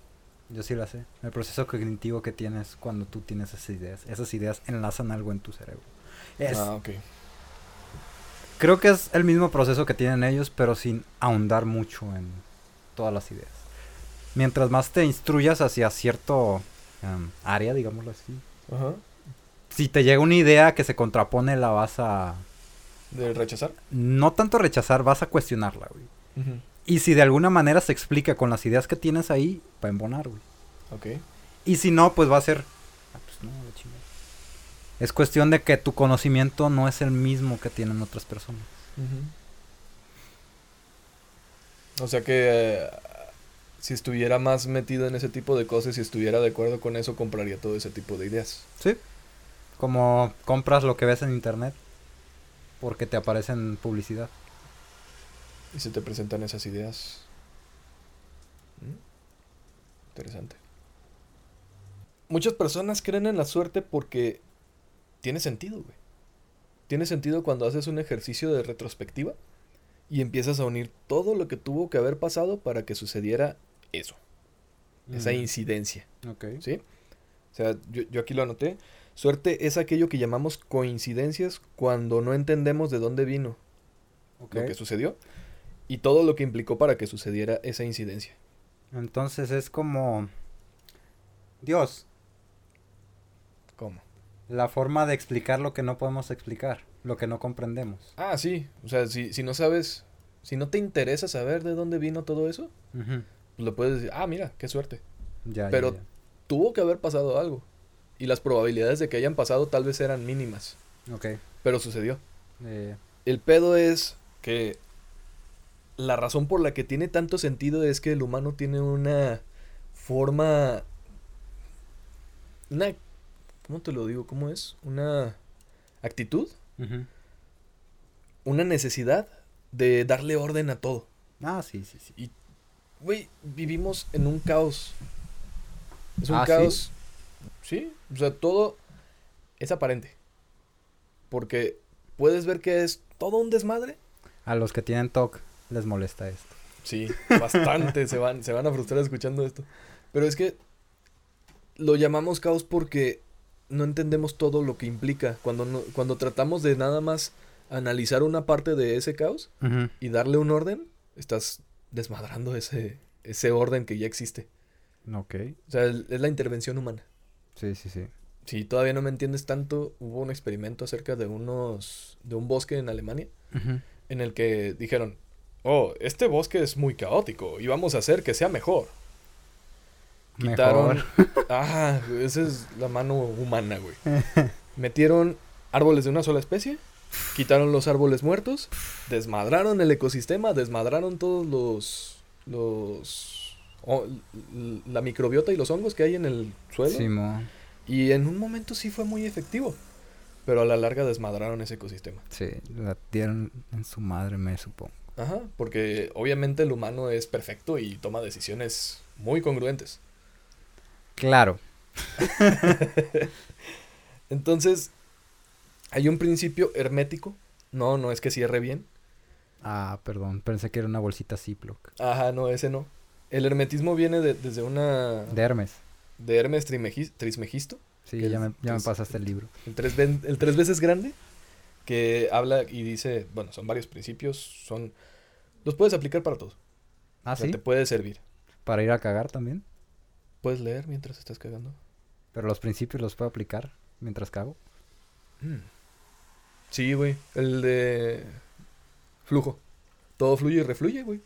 Yo sí la sé. El proceso cognitivo que tienes cuando tú tienes esas ideas. Esas ideas enlazan algo en tu cerebro. Es, Ah, ok. Creo que es el mismo proceso que tienen ellos, pero sin ahondar mucho en todas las ideas. Mientras más te instruyas hacia cierto em, área, digámoslo así. Ajá. Si te llega una idea que se contrapone, la vas a... ¿De rechazar? No tanto rechazar, vas a cuestionarla, güey. Y si de alguna manera se explica con las ideas que tienes ahí, va a embonar, güey. Ok. Y si no, pues va a ser... ah, pues no, la chingada. Es cuestión de que tu conocimiento no es el mismo que tienen otras personas. O sea que eh, si estuviera más metido en ese tipo de cosas, si estuviera de acuerdo con eso, compraría todo ese tipo de ideas. Sí. Como compras lo que ves en internet porque te aparecen publicidad. Y se te presentan esas ideas. Mm, Interesante. Muchas personas creen en la suerte porque tiene sentido, güey. Tiene sentido cuando haces un ejercicio de retrospectiva y empiezas a unir todo lo que tuvo que haber pasado para que sucediera eso. Esa Mm, incidencia. Ok. ¿Sí? O sea, yo, yo aquí lo anoté. Suerte es aquello que llamamos coincidencias cuando no entendemos de dónde vino lo que sucedió y todo lo que implicó para que sucediera esa incidencia. Entonces es como... Dios, ¿Cómo? la forma de explicar lo que no podemos explicar, lo que no comprendemos. Ah, sí. O sea, si, si no sabes, si no te interesa saber de dónde vino todo eso, le puedes decir, ah, mira, qué suerte. Ya, Pero- ya. Tuvo que haber pasado algo. Y las probabilidades de que hayan pasado tal vez eran mínimas. Ok. Pero sucedió. Eh, El pedo es que la razón por la que tiene tanto sentido es que el humano tiene una forma... Una... ¿Cómo te lo digo? ¿Cómo es? Una actitud, una necesidad de darle orden a todo. Ah, sí, sí, sí. Güey, vivimos en un caos. Es un ¿Ah, caos. ¿sí? O sea, todo es aparente. Porque puedes ver que es todo un desmadre. A los que tienen TOC les molesta esto. Sí, bastante se van, se van a frustrar escuchando esto. Pero es que lo llamamos caos porque no entendemos todo lo que implica. Cuando, no- cuando tratamos de nada más analizar una parte de ese caos y darle un orden, estás desmadrando ese, ese orden que ya existe. Ok. O sea, es la intervención humana. Sí, sí, sí. Si todavía no me entiendes tanto, hubo un experimento acerca de unos de un bosque en Alemania en el que dijeron, "Oh, este bosque es muy caótico y vamos a hacer que sea mejor." Quitaron Mejor. Ah, esa es la mano humana, güey. Metieron árboles de una sola especie, quitaron los árboles muertos, desmadraron el ecosistema, desmadraron todos los los la microbiota y los hongos que hay en el suelo. Simón. Y en un momento sí fue muy efectivo. Pero a la larga desmadraron ese ecosistema. Sí, la dieron en su madre, me supongo. Ajá, porque obviamente el humano es perfecto y toma decisiones muy congruentes. Claro. Entonces, hay un principio hermético. No, no es que cierre bien. Ah, perdón, pensé que era una bolsita Ziploc. Ajá, no, ese no. El hermetismo viene de- desde una... De Hermes. de Hermes Trimegi- Trismegisto. Sí, ya es- me, ya me pasaste el libro. El tres, el tres veces grande. Que habla y dice... Bueno, son varios principios. Son... Los puedes aplicar para todo. Ah, o sea, sí. te puede servir. Para ir a cagar también. Puedes leer mientras estás cagando. Pero los principios los puedo aplicar mientras cago. Mm. Sí, güey. El de... Flujo. Todo fluye y refluye, güey.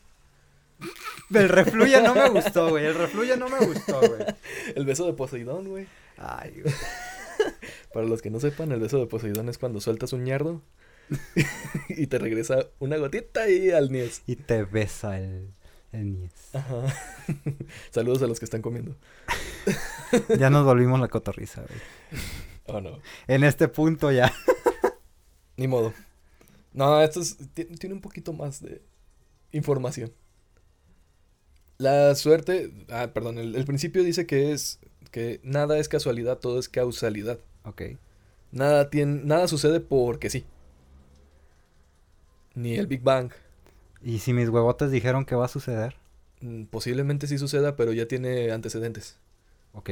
El refluye no me gustó, güey. El refluye no me gustó, güey. El beso de Poseidón, güey. Ay, güey. Para los que no sepan, el beso de Poseidón es cuando sueltas un ñardo y te regresa una gotita y al niés. Y te besa el, el niés. Ajá. Saludos a los que están comiendo. Ya nos volvimos la cotorriza, güey. Oh, no. En este punto ya. Ni modo. No, esto es- ti- tiene un poquito más de información. La suerte, ah, perdón, el, el principio dice que es que nada es casualidad, todo es causalidad. Ok. Nada tiene, nada sucede porque sí. Ni el Big Bang. ¿Y si mis huevotes dijeron que va a suceder? Mm, Posiblemente sí suceda, pero ya tiene antecedentes. Ok.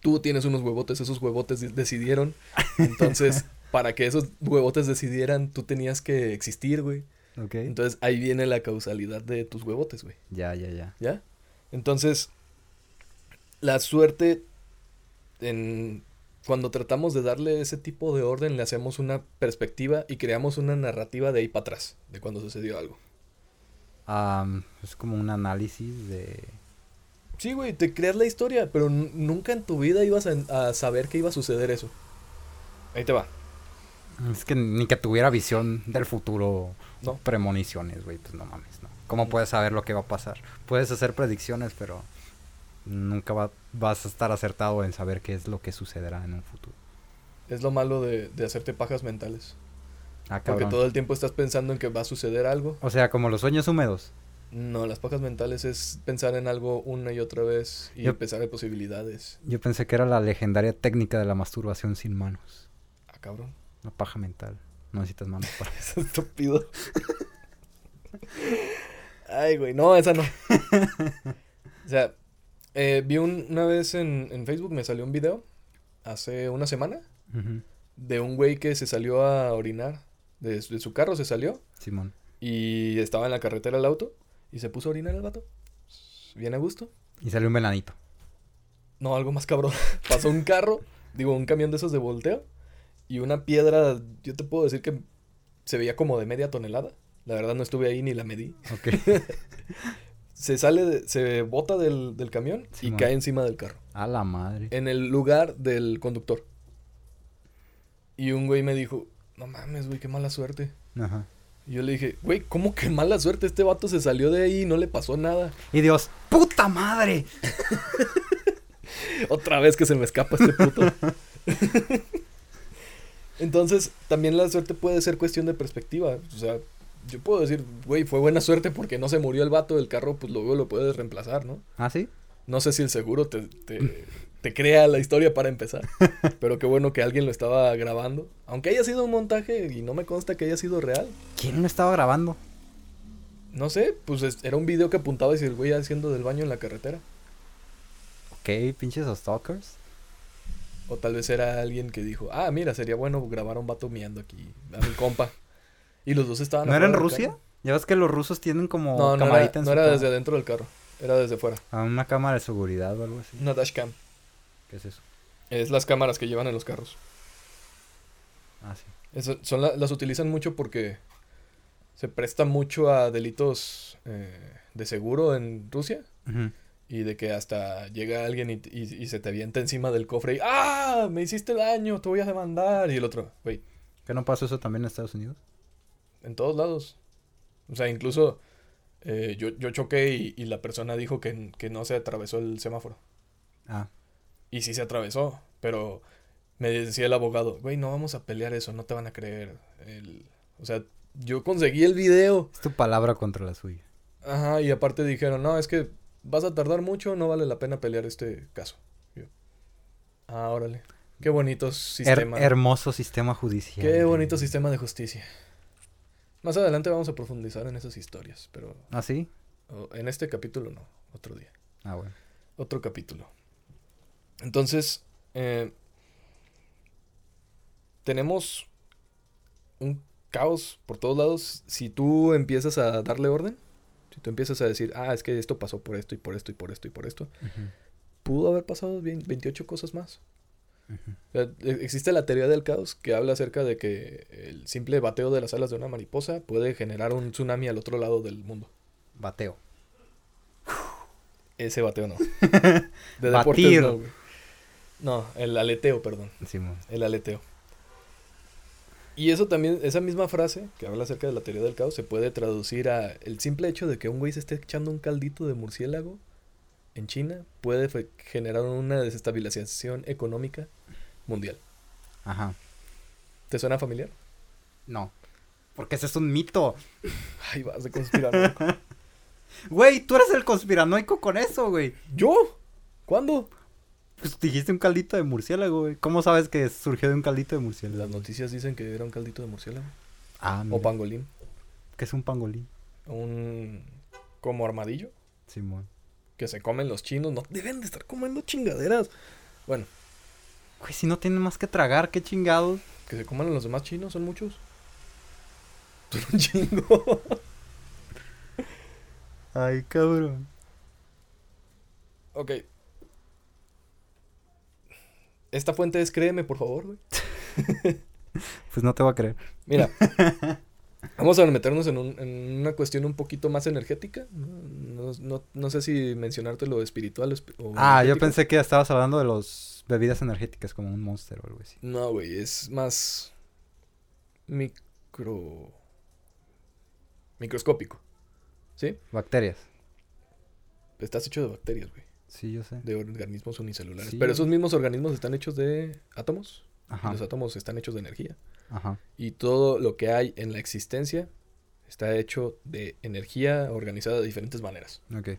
Tú tienes unos huevotes, esos huevotes de- decidieron. Entonces, para que esos huevotes decidieran, tú tenías que existir, güey. Ok. Entonces ahí viene la causalidad de tus huevotes, güey. Ya, ya, ya. ¿Ya? Entonces, la suerte, en, cuando tratamos de darle ese tipo de orden, le hacemos una perspectiva y creamos una narrativa de ahí para atrás, de cuando sucedió algo. Es como un análisis de... Sí, güey, te creas la historia, pero nunca en tu vida ibas a, a saber que iba a suceder eso. Ahí te va. Es que ni que tuviera visión del futuro, No. premoniciones, güey, pues no mames, ¿no? ¿Cómo puedes saber lo que va a pasar? Puedes hacer predicciones, pero nunca va- vas a estar acertado en saber qué es lo que sucederá en un futuro. Es lo malo de, de hacerte pajas mentales. Ah, Porque todo el tiempo estás pensando en que va a suceder algo. O sea, como los sueños húmedos. No, las pajas mentales es pensar en algo una y otra vez y Yo- pensar en posibilidades. Yo pensé que era la legendaria técnica de la masturbación sin manos. Ah, cabrón. La paja mental. No necesitas manos para Es estúpido. Ay, güey, no, esa no. o sea, eh, vi un- una vez en, en Facebook, me salió un video hace una semana de un güey que se salió a orinar. De, de su carro se salió Simón. y estaba en la carretera el auto y se puso a orinar el vato. Bien a gusto. Y salió un venanito. No, algo más cabrón. Pasó un carro, digo, un camión de esos de volteo y una piedra, yo te puedo decir que se veía como de media tonelada. La verdad no estuve ahí ni la medí. Ok. Se sale, de- se bota del, del camión y cae encima del carro. A la madre. En el lugar del conductor. Y un güey me dijo, no mames, güey, qué mala suerte. Ajá. Y yo le dije, güey, ¿cómo que mala suerte? Este vato se salió de ahí y no le pasó nada. Y Dios, ¡puta madre! Otra vez que se me escapa este puto. Entonces, también la suerte puede ser cuestión de perspectiva. O sea, yo puedo decir, güey, fue buena suerte porque no se murió el vato del carro, pues luego lo puedes reemplazar, ¿no? ¿Ah, sí? No sé si el seguro te, te, te crea la historia para empezar. Pero qué bueno que alguien lo estaba grabando. Aunque haya sido un montaje y no me consta que haya sido real. ¿Quién lo estaba grabando? No sé, pues es- era un video que apuntaba y el güey haciendo del baño en la carretera. Ok, pinches stalkers. O tal vez era alguien que dijo, ah, mira, sería bueno grabar a un vato miando aquí, a mi compa. Y los dos estaban... ¿No era en Rusia? carro. Ya ves que los rusos tienen como No, no camarita era, en no su era desde adentro del carro, era desde fuera. Ah, una cámara de seguridad o algo así. Una dashcam. ¿Qué es eso? Es las cámaras que llevan en los carros. Ah, sí. Eso- son la- las utilizan mucho porque se presta mucho a delitos eh, de seguro en Rusia. Ujú. Y de que hasta llega alguien y, y- y se te avienta encima del cofre y ¡Ah! Me hiciste daño, te voy a demandar. Y el otro, güey, ¿Qué no pasó eso también en Estados Unidos? en todos lados. O sea, incluso eh, yo, yo choqué y, y la persona dijo que, que no se atravesó el semáforo. Ah, Y sí se atravesó, pero me decía el abogado, güey, no vamos a pelear eso, no te van a creer. El- o sea, yo conseguí el video. es tu palabra contra la suya. Ajá, y aparte dijeron, no, es que vas a tardar mucho, no vale la pena pelear este caso. Yo, ah, órale. Qué bonito Her- sistema. hermoso sistema judicial. Qué bonito sistema de justicia. Más adelante vamos a profundizar en esas historias, pero ¿Ah, sí? en este capítulo no, otro día. Ah, bueno. Otro capítulo. Entonces, eh, tenemos un caos por todos lados. Si tú empiezas a darle orden, si tú empiezas a decir, ah, es que esto pasó por esto y por esto y por esto y por esto, pudo haber pasado bien- 28 cosas más. ujú. O sea, e- existe la teoría del caos que habla acerca de que el simple bateo de las alas de una mariposa puede generar un tsunami al otro lado del mundo. Bateo. Ese bateo no. De deportes Batir. no, güey. No, el aleteo, perdón. El aleteo. Y eso también, esa misma frase que habla acerca de la teoría del caos, se puede traducir a el simple hecho de que un güey se esté echando un caldito de murciélago en China puede generar una desestabilización económica mundial. Ajá. ¿Te suena familiar? No. Porque ese es un mito. Ay, vas de conspiranoico. Güey, tú eres el conspiranoico con eso, güey. ¿Yo? ¿Cuándo? Pues dijiste un caldito de murciélago, güey. ¿Cómo sabes que surgió de un caldito de murciélago? Las noticias dicen que era un caldito de murciélago. Ah, mira. O pangolín. ¿Qué es un pangolín? Un... como armadillo. Simón. Que se comen los chinos. No deben de estar comiendo chingaderas. Bueno. Güey, si no tienen más que tragar, qué chingados. Que se coman los demás chinos, son muchos. Son un chingo. Ay, cabrón. ok. Esta fuente es créeme, por favor, güey. Pues no te voy a creer. Mira. Vamos a meternos en, un- en una cuestión un poquito más energética. No, no- sé si mencionarte lo espiritual o Ah, yo pensé que estabas hablando de los bebidas energéticas como un monster o algo así. No, güey, es más micro... Microscópico. ¿Sí? Bacterias. Estás hecho de bacterias, güey. Sí, yo sé. De organismos unicelulares. Sí. Pero esos mismos organismos están hechos de átomos. y Ajá. los átomos están hechos de energía. Ajá. Y todo lo que hay en la existencia está hecho de energía organizada de diferentes maneras. Ok.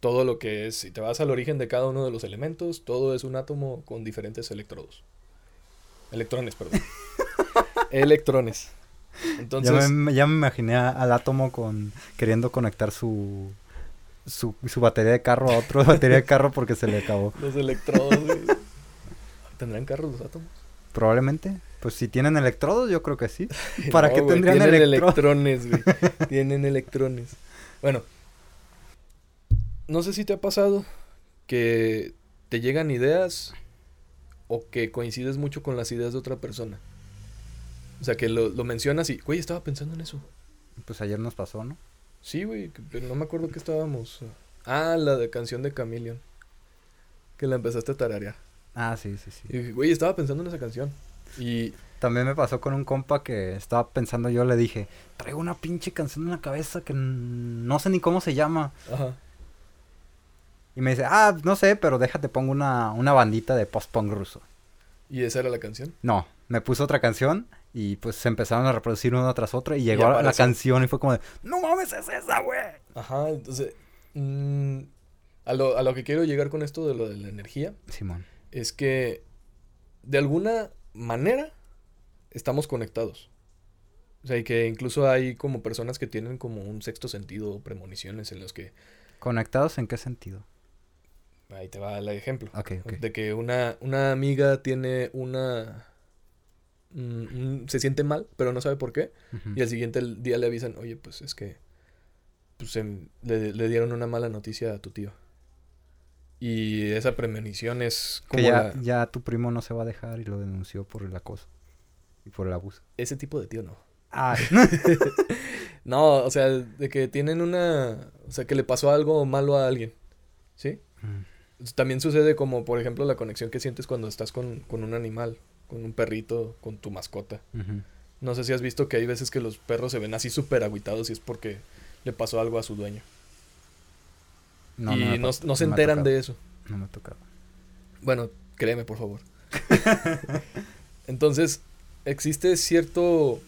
Todo lo que es, si te vas al origen de cada uno de los elementos, todo es un átomo con diferentes electrodos. Electrones, perdón. Electrones. Entonces, ya, me, ya me imaginé al átomo con queriendo conectar su, su su batería de carro a otro batería de carro porque se le acabó. los electrodos, güey. ¿Tendrán carros los átomos? Probablemente. Pues si tienen electrodos, yo creo que sí. ¿Para No, qué güey, tendrían tienen electrones, güey. tienen electrones. Bueno, no sé si te ha pasado que te llegan ideas o que coincides mucho con las ideas de otra persona. O sea, que lo, lo mencionas y, güey, estaba pensando en eso. Pues ayer nos pasó, ¿no? Sí, güey, no me acuerdo que estábamos. Ah, la de canción de Chameleon. Que la empezaste a tararear. Ah, sí, sí, sí. Y güey, estaba pensando en esa canción. Y También me pasó con un compa que estaba pensando, yo le dije, traigo una pinche canción en la cabeza que no sé ni cómo se llama. Ajá. Y me dice, ah, no sé, pero déjate, pongo una, una bandita de post-punk ruso. ¿Y esa era la canción? No, me puso otra canción y pues se empezaron a reproducir una tras otra y llegó la canción y fue como de, no mames, es esa, güey. Ajá, entonces. mm, a, lo, a lo que quiero llegar con esto de lo de la energía Simón. es que de alguna manera estamos conectados. O sea, y que incluso hay como personas que tienen como un sexto sentido o premoniciones en los que. ¿Conectados en qué sentido? Ahí te va el ejemplo. Ok, ok. De que una, una amiga tiene una. Mm, se siente mal, pero no sabe por qué. Y al siguiente día le avisan, oye, pues es que pues, em, le, le dieron una mala noticia a tu tío. Y esa premonición es como Que ya, la- ya tu primo no se va a dejar y lo denunció por el acoso y por el abuso. ese tipo de tío no. Ah, No, o sea, de que tienen una... O sea, que le pasó algo malo a alguien. ¿Sí? Mm. También sucede como, por ejemplo, la conexión que sientes cuando estás con, con un animal, con un perrito, con tu mascota. No sé si has visto que hay veces que los perros se ven así súper agüitados y es porque le pasó algo a su dueño. No, y no, no se enteran de eso. No me ha tocado. Bueno, créeme, por favor. Entonces, existe cierto.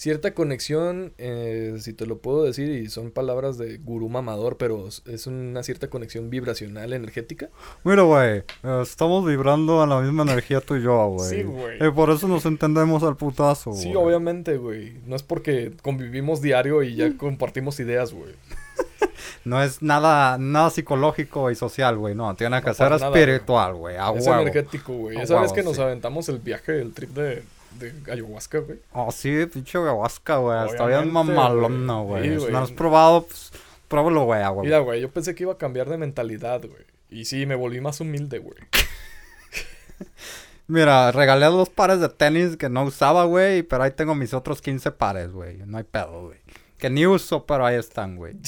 Cierta conexión, eh, si te lo puedo decir, y son palabras de gurú mamador, pero es- una cierta conexión vibracional energética. Mira, güey, estamos vibrando a la misma energía tú y yo, güey. Sí, güey. Eh, por eso nos entendemos al putazo, Sí, obviamente, güey. No es porque convivimos diario y ya compartimos ideas, güey. No es nada, nada psicológico y social, güey. No, tiene que No, ser espiritual, güey. A es energético, güey. Esa vez que nos aventamos el viaje, el trip de, de ayahuasca, güey. Oh, sí, pinche ayahuasca, güey. Está bien mamalona, güey. güey. Sí, si güey. no lo has probado, pues, pruébalo, güey, huevo. Mira, güey, yo pensé que iba a cambiar de mentalidad, güey. Y sí, me volví más humilde, güey. Mira, regalé dos pares de tenis que no usaba, güey. Pero ahí tengo mis otros 15 pares, güey. No hay pedo, güey. Que ni uso, pero ahí están, güey.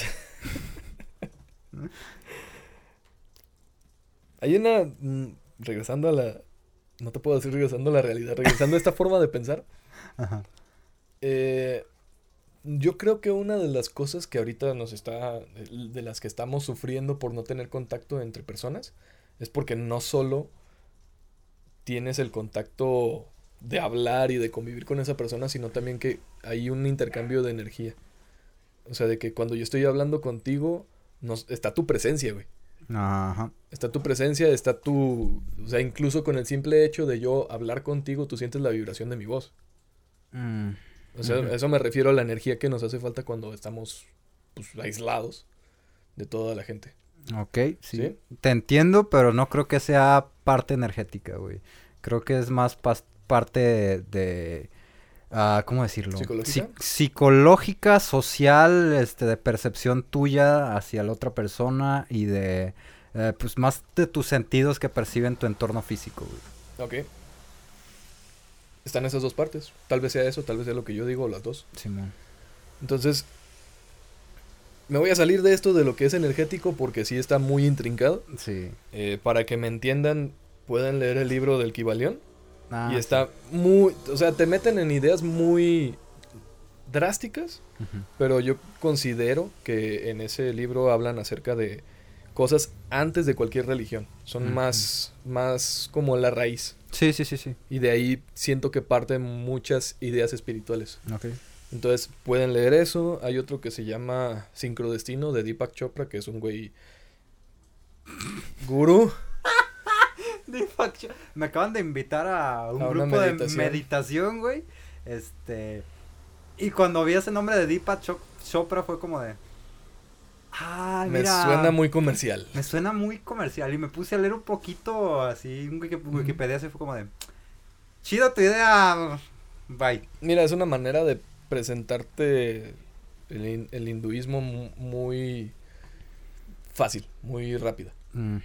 Hay una. mm, regresando a la. No te puedo decir regresando a la realidad. Regresando a esta forma de pensar. Ajá. eh, yo creo que una de las cosas que ahorita nos está. De las que estamos sufriendo por no tener contacto entre personas. Es porque no solo tienes el contacto de hablar y de convivir con esa persona, sino también que hay un intercambio de energía. O sea, de que cuando yo estoy hablando contigo, nos, está tu presencia, güey. Ajá. Está tu presencia, está tu... O sea, incluso con el simple hecho de yo hablar contigo, tú sientes la vibración de mi voz. Mm. O sea, a eso me refiero a la energía que nos hace falta cuando estamos pues, aislados de toda la gente. Ok, sí. ¿Sí? Te entiendo, pero no creo que sea parte energética, güey. Creo que es más parte de... de, ah, ¿Cómo decirlo? ¿Psicológica? Psi- psicológica, social, este, de percepción tuya hacia la otra persona y de... eh, pues más de tus sentidos que perciben tu entorno físico, güey. Ok. Están esas dos partes. Tal vez sea eso, tal vez sea lo que yo digo, las dos. Simón. Entonces, me voy a salir de esto de lo que es energético porque sí está muy intrincado. Sí. Eh, para que me entiendan, pueden leer el libro del Kibalión. Ah, y sí. está muy, o sea, te meten en ideas muy drásticas, pero yo considero que en ese libro hablan acerca de cosas antes de cualquier religión. Son más, más como la raíz. Sí, sí, sí, sí. Y de ahí siento que parten muchas ideas espirituales. Ok. Entonces pueden leer eso. Hay otro que se llama Sincrodestino de Deepak Chopra, que es un güey gurú. Me acaban de invitar a un A grupo de meditación. güey. Este. Y cuando vi ese nombre de Deepak Cho- Chopra fue como de. Ah, Me mira. suena muy comercial. Me suena muy comercial. Y me puse a leer un poquito así. Un. Wikipedia así fue como de. Chido tu idea. Bye. Mira, es una manera de presentarte el, el hinduismo mu- muy fácil, muy rápida. Mm.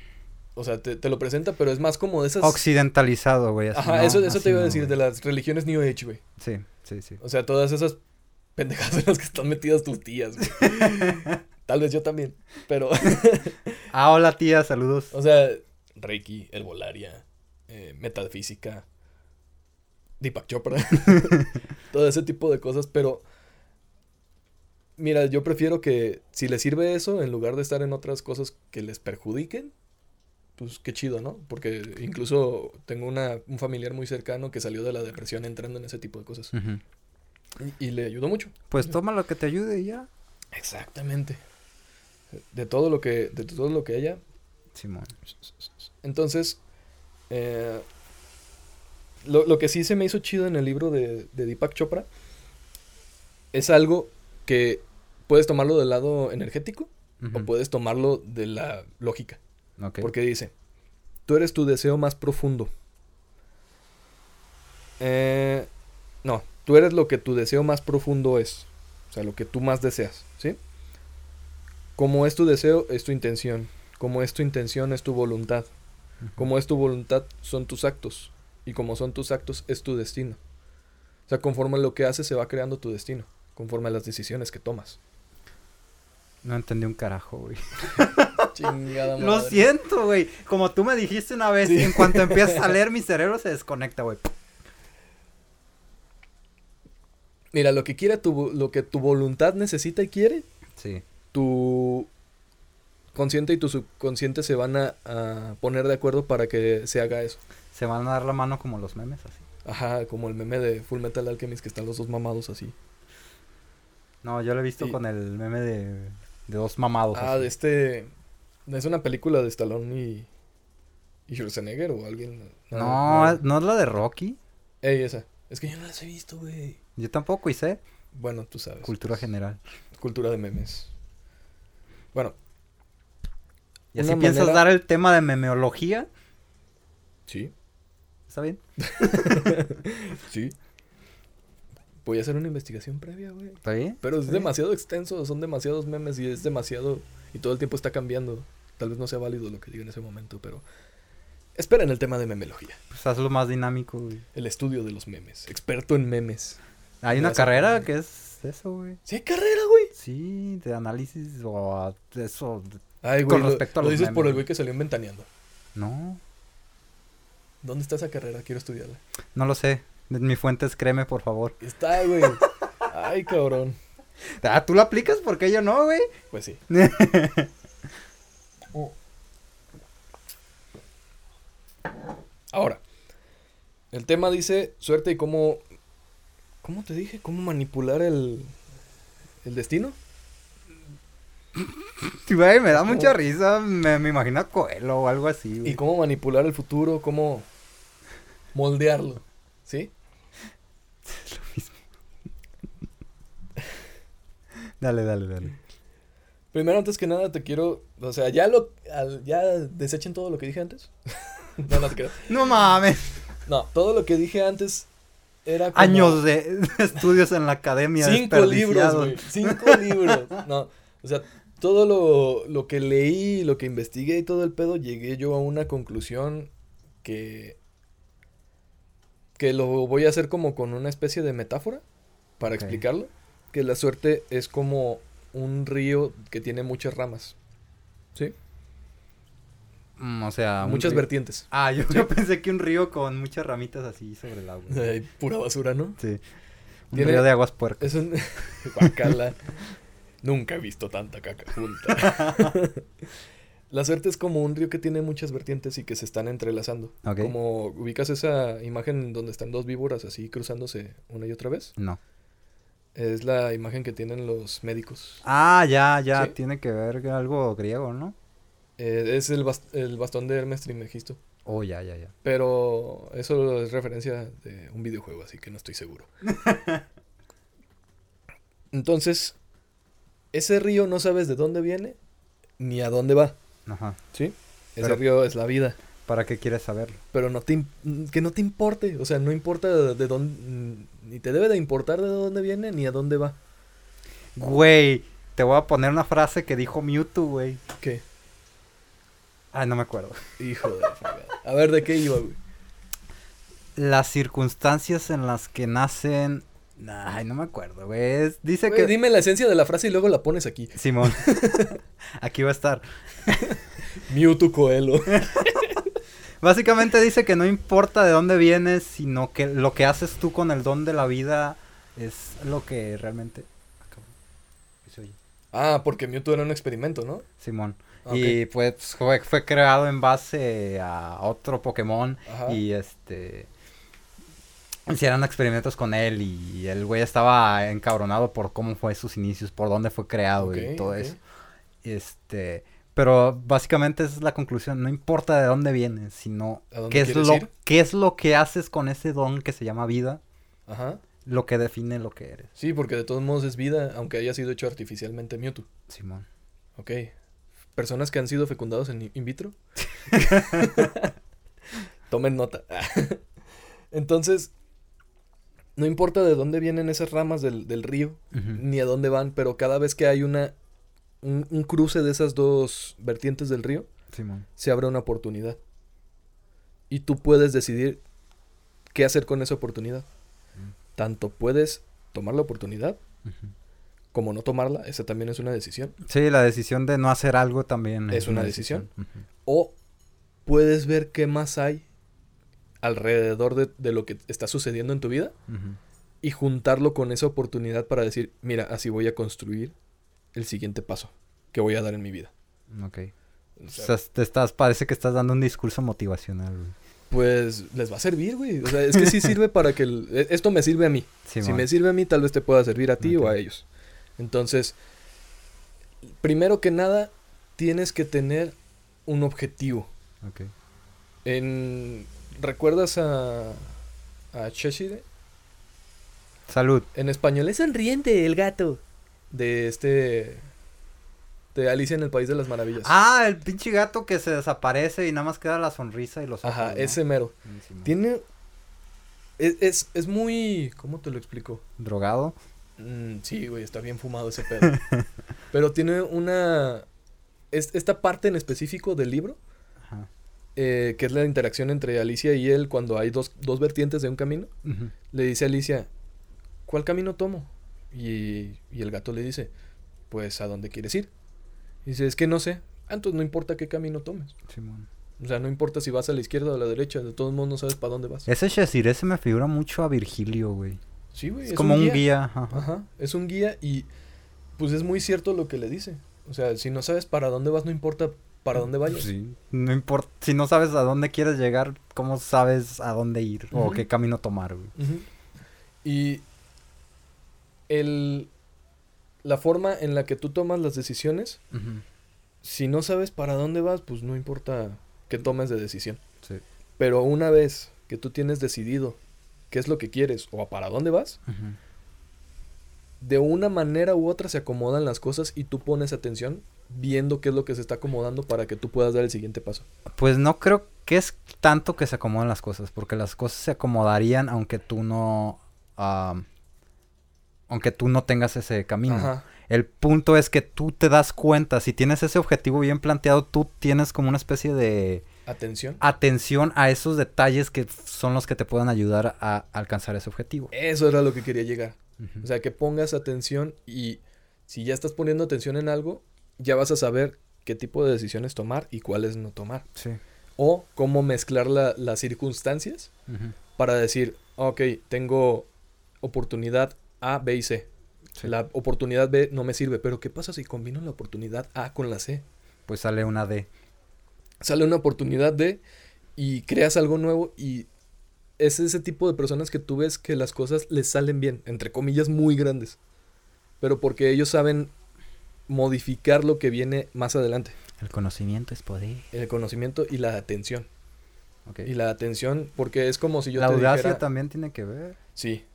O sea, te, te lo presenta, pero es más como de esas... Occidentalizado, güey. Ajá, ¿no? eso, eso te iba a decir, de las religiones New Age, güey. Sí, sí, sí. O sea, todas esas pendejadas en las que están metidas tus tías, güey. Tal vez yo también, pero... Ah, hola tía, saludos. O sea, Reiki, herbolaria, eh, metafísica, Deepak Chopra, todo ese tipo de cosas, pero mira, yo prefiero que si les sirve eso, en lugar de estar en otras cosas que les perjudiquen, pues qué chido, ¿no? Porque incluso tengo una, un familiar muy cercano que salió de la depresión entrando en ese tipo de cosas y, y le ayudó mucho. Pues toma lo que te ayude y ya. Exactamente. De todo lo que, de todo lo que haya, Simón. Entonces, eh, lo, lo que sí se me hizo chido en el libro de, de Deepak Chopra es algo que puedes tomarlo del lado energético o puedes tomarlo de la lógica. Porque dice, tú eres tu deseo más profundo. Eh, no, tú eres lo que tu deseo más profundo es. O sea, lo que tú más deseas, ¿sí? Como es tu deseo, es tu intención. Como es tu intención, es tu voluntad. Como es tu voluntad, son tus actos. Y como son tus actos, es tu destino. O sea, conforme a lo que haces, se va creando tu destino. Conforme a las decisiones que tomas. No entendí un carajo, güey. Chingada Lo madre. siento, güey. Como tú me dijiste una vez, Sí. en cuanto empiezas a leer mi cerebro se desconecta, güey. Mira, lo que quiere tu, lo que tu voluntad necesita y quiere, Sí. tu consciente y tu subconsciente se van a, a poner de acuerdo para que se haga eso. Se van a dar la mano como los memes, así. Ajá, como el meme de Full Metal Alchemist que están los dos mamados así. No, yo lo he visto Y- con el meme de, de dos mamados. Ah, así. de este es una película de Stallone y y Schwarzenegger o alguien. No, no es la de Rocky. Ey, esa. Es que yo no las he visto, güey. Yo tampoco hice Bueno, tú sabes. cultura general. Cultura de memes. Bueno, Y así piensas dar el tema de memeología. sí, ¿Está bien? sí. Voy a hacer una investigación previa, güey. ¿Está bien? Pero es Está bien. demasiado extenso, son demasiados memes y es demasiado... Y todo el tiempo está cambiando. Tal vez no sea válido lo que diga en ese momento, pero... Esperen el tema de memelogía. Pues hazlo más dinámico, güey. El estudio de los memes. Experto en memes. Hay una carrera que es eso, güey. Sí hay carrera, güey. Sí, de análisis o de eso. de- Ay, güey, Con lo, respecto a lo los dices por el güey que salió en Ventaneando. No, ¿Dónde está esa carrera? Quiero estudiarla. no lo sé. Mi fuente es créeme, por favor. Está, güey. Ay, cabrón. Ah, ¿tú lo aplicas? ¿Por qué yo no, güey? Pues sí. Ahora, el tema dice suerte y cómo... ¿Cómo te dije? ¿Cómo manipular el, el destino? Güey, me da ¿Cómo? mucha risa. Me, me imagino a Coelho o algo así, güey. Y cómo manipular el futuro, cómo moldearlo. ¿Sí? Dale, dale, dale. Primero, antes que nada, te quiero... O sea, ya lo... al- ya desechen todo lo que dije antes. no, no te creo. No mames. No, todo lo que dije antes era como Años de estudios en la academia. Cinco libros, güey. Cinco libros. No, o sea, todo lo, lo que leí, lo que investigué y todo el pedo, llegué yo a una conclusión que... Que lo voy a hacer como con una especie de metáfora para explicarlo. Que la suerte es como un río que tiene muchas ramas. ¿Sí? Mm, o sea, muchas vertientes. Ah, yo, yo pensé que un río con muchas ramitas así sobre el agua. Pura basura, ¿no? Sí. Un Tiene- río de aguas puercas. Es un... Guacala. Nunca he visto tanta caca junta. La suerte es como un río que tiene muchas vertientes y que se están entrelazando. Como ubicas esa imagen donde están dos víboras así cruzándose una y otra vez. No. Es la imagen que tienen los médicos. Ah, ya, ya. ¿Sí? Tiene que ver algo griego, ¿no? Eh, es el, bas- el bastón de Hermes Trismegisto. Oh, ya, ya, ya. Pero eso es referencia de un videojuego, así que no estoy seguro. Entonces, ese río no sabes de dónde viene ni a dónde va. Ajá. ¿Sí? Ese Pero- río es la vida. ¿Para qué quieres saberlo? Pero no te que no te importe. O sea, no importa de dónde. Ni te debe de importar de dónde viene ni a dónde va. Güey, te voy a poner una frase que dijo Mewtwo, güey. ¿Qué? Ay, no me acuerdo. Hijo de. A ver, ¿de qué iba, güey? Las circunstancias en las que nacen. Ay, no me acuerdo, güey. Dice Güey, que. Dime la esencia de la frase y luego la pones aquí. Simón. Aquí va a estar. Mewtwo Coelho. Básicamente dice que no importa de dónde vienes, sino que lo que haces tú con el don de la vida es lo que realmente. Ah. Ah, porque Mewtwo era un experimento, ¿no? Simón. Ok. Y pues fue, fue creado en base a otro Pokémon. Ajá. Y este. Hicieron experimentos con él y el güey estaba encabronado por cómo fue sus inicios, por dónde fue creado y todo eso. Este. Pero básicamente esa es la conclusión. No importa de dónde vienes, sino ¿A dónde qué es, lo, ir? qué es lo que haces con ese don que se llama vida, Ajá. lo que define lo que eres. Sí, porque de todos modos es vida, aunque haya sido hecho artificialmente Mewtwo. Simón. Ok. Personas que han sido fecundados en in vitro. Tomen nota. Entonces, no importa de dónde vienen esas ramas del, del río, ni a dónde van, pero cada vez que hay una un, un cruce de esas dos vertientes del río, Simón. se abre una oportunidad. Y tú puedes decidir qué hacer con esa oportunidad. Mm. Tanto puedes tomar la oportunidad como no tomarla, esa también es una decisión. Sí, la decisión de no hacer algo también Es una decisión. O puedes ver qué más hay alrededor de, de lo que está sucediendo en tu vida y juntarlo con esa oportunidad para decir, mira, así voy a construir el siguiente paso que voy a dar en mi vida. Ok. O O sea, te estás, parece que estás dando un discurso motivacional, güey. pues les va a servir, güey. O sea, es que sí sirve para que... el- e- esto me sirve a mí. Si me sirve a mí, tal vez te pueda servir a ti o a ellos. Entonces, primero que nada, tienes que tener un objetivo. Ok. En, ¿Recuerdas a, a Cheshire? Salud. En español es sonriente el gato. De este... De Alicia en el País de las Maravillas. Ah, el pinche gato que se desaparece y nada más queda la sonrisa y los ojos. Ajá, ¿no? ese mero. Tiene... Es, es, es muy... ¿Cómo te lo explico? Drogado. Mm, sí, güey, está bien fumado ese pedo. Pero tiene una... es- esta parte en específico del libro. Eh, que es la interacción entre Alicia y él cuando hay dos, dos vertientes de un camino, le dice a Alicia, ¿cuál camino tomo? Y, y el gato le dice, pues, ¿a dónde quieres ir? Y dice, es que no sé. Ah, entonces no importa qué camino tomes. Simón. O sea, no importa si vas a la izquierda o a la derecha, de todos modos no sabes para dónde vas. Ese Shazir, ese me figura mucho a Virgilio, güey. Sí, güey. Es, como un guía. ajá. Ajá, es un guía y pues es muy cierto lo que le dice. O sea, si no sabes para dónde vas, no importa para dónde vayas. Sí. No importa. Si no sabes a dónde quieres llegar, ¿cómo sabes a dónde ir? O qué camino tomar, güey. Y el, la forma en la que tú tomas las decisiones, si no sabes para dónde vas, pues no importa qué tomes de decisión. Sí. Pero una vez que tú tienes decidido qué es lo que quieres o a para dónde vas, de una manera u otra se acomodan las cosas y tú pones atención viendo qué es lo que se está acomodando para que tú puedas dar el siguiente paso. Pues no creo que es tanto que se acomoden las cosas, porque las cosas se acomodarían aunque tú no... aunque tú no tengas ese camino. Ajá. El punto es que tú te das cuenta, si tienes ese objetivo bien planteado, tú tienes como una especie de Atención. atención a esos detalles que son los que te puedan ayudar a alcanzar ese objetivo. Eso era lo que quería llegar. O sea, que pongas atención y si ya estás poniendo atención en algo, ya vas a saber qué tipo de decisiones tomar y cuáles no tomar. sí. O cómo mezclar la- las circunstancias para decir, ok, tengo oportunidad A, B y C. Sí. La oportunidad B no me sirve, pero ¿qué pasa si combino la oportunidad A con la C? Pues sale una D. Sale una oportunidad D y creas algo nuevo y es ese tipo de personas que tú ves que las cosas les salen bien, entre comillas muy grandes, pero porque ellos saben modificar lo que viene más adelante, El conocimiento es poder. el conocimiento y la atención. Ok. Y la atención, porque es como si yo la te audacia dijera, también tiene que ver. sí,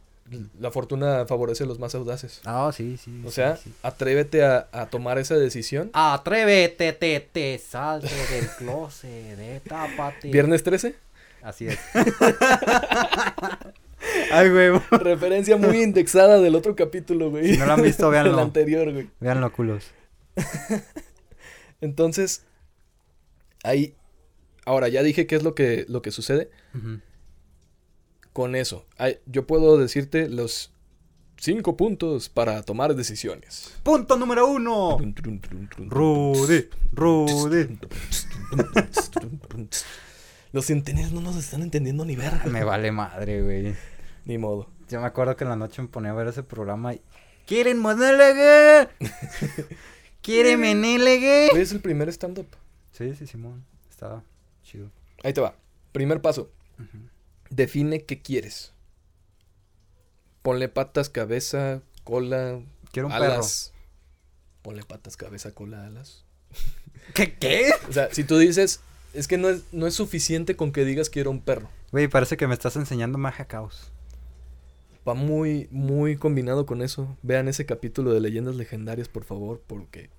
la fortuna favorece a los más audaces. Ah, sí, sí. O sea, sí. atrévete a, a tomar esa decisión. Atrévete, te, te, salte del closet, de tápate. Viernes 13, Así es. Ay, güey. referencia muy indexada del otro capítulo, güey. Si no lo han visto, El véanlo. anterior, güey. Véanlo, culos. Entonces, ahí, ahora ya dije qué es lo que, lo que sucede con eso. Ay, yo puedo decirte los cinco puntos para tomar decisiones. Punto número uno. Rudy, Rudy. Los centenarios no nos están entendiendo ni verga. Me vale madre, güey. Ni modo. Yo me acuerdo que en la noche me ponía a ver ese programa y... ¿Quieren monólogo? ¿Quieren? Hoy es el primer stand-up. Sí, sí, Simón. Estaba chido. Ahí te va. Primer paso. Define qué quieres. Ponle patas, cabeza, cola, Quiero un alas. Ponle patas, cabeza, cola, alas. perro. ¿Qué? ¿Qué? O sea, si tú dices, es que no es, no es suficiente con que digas quiero un perro. Güey, parece que me estás enseñando magia caos. Va muy, muy combinado con eso. Vean ese capítulo de leyendas legendarias, por favor, porque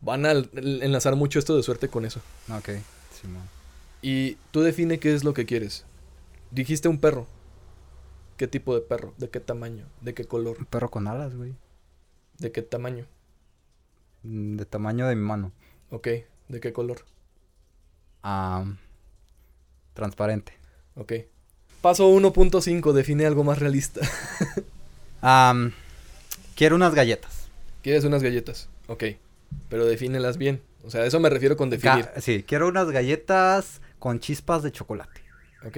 van a enlazar mucho esto de suerte con eso. Ok, Simón. Y tú define qué es lo que quieres. Dijiste un perro. ¿Qué tipo de perro? ¿De qué tamaño? ¿De qué color? Un perro con alas, güey. ¿De qué tamaño? Mm, De tamaño de mi mano. Ok. ¿De qué color? Ah, transparente. Ok. Paso 1.5. Define algo más realista. Quiero unas galletas. ¿Quieres unas galletas? Ok. Pero defínelas bien. O sea, a eso me refiero con definir. Ga- sí, quiero unas galletas con chispas de chocolate. Ok.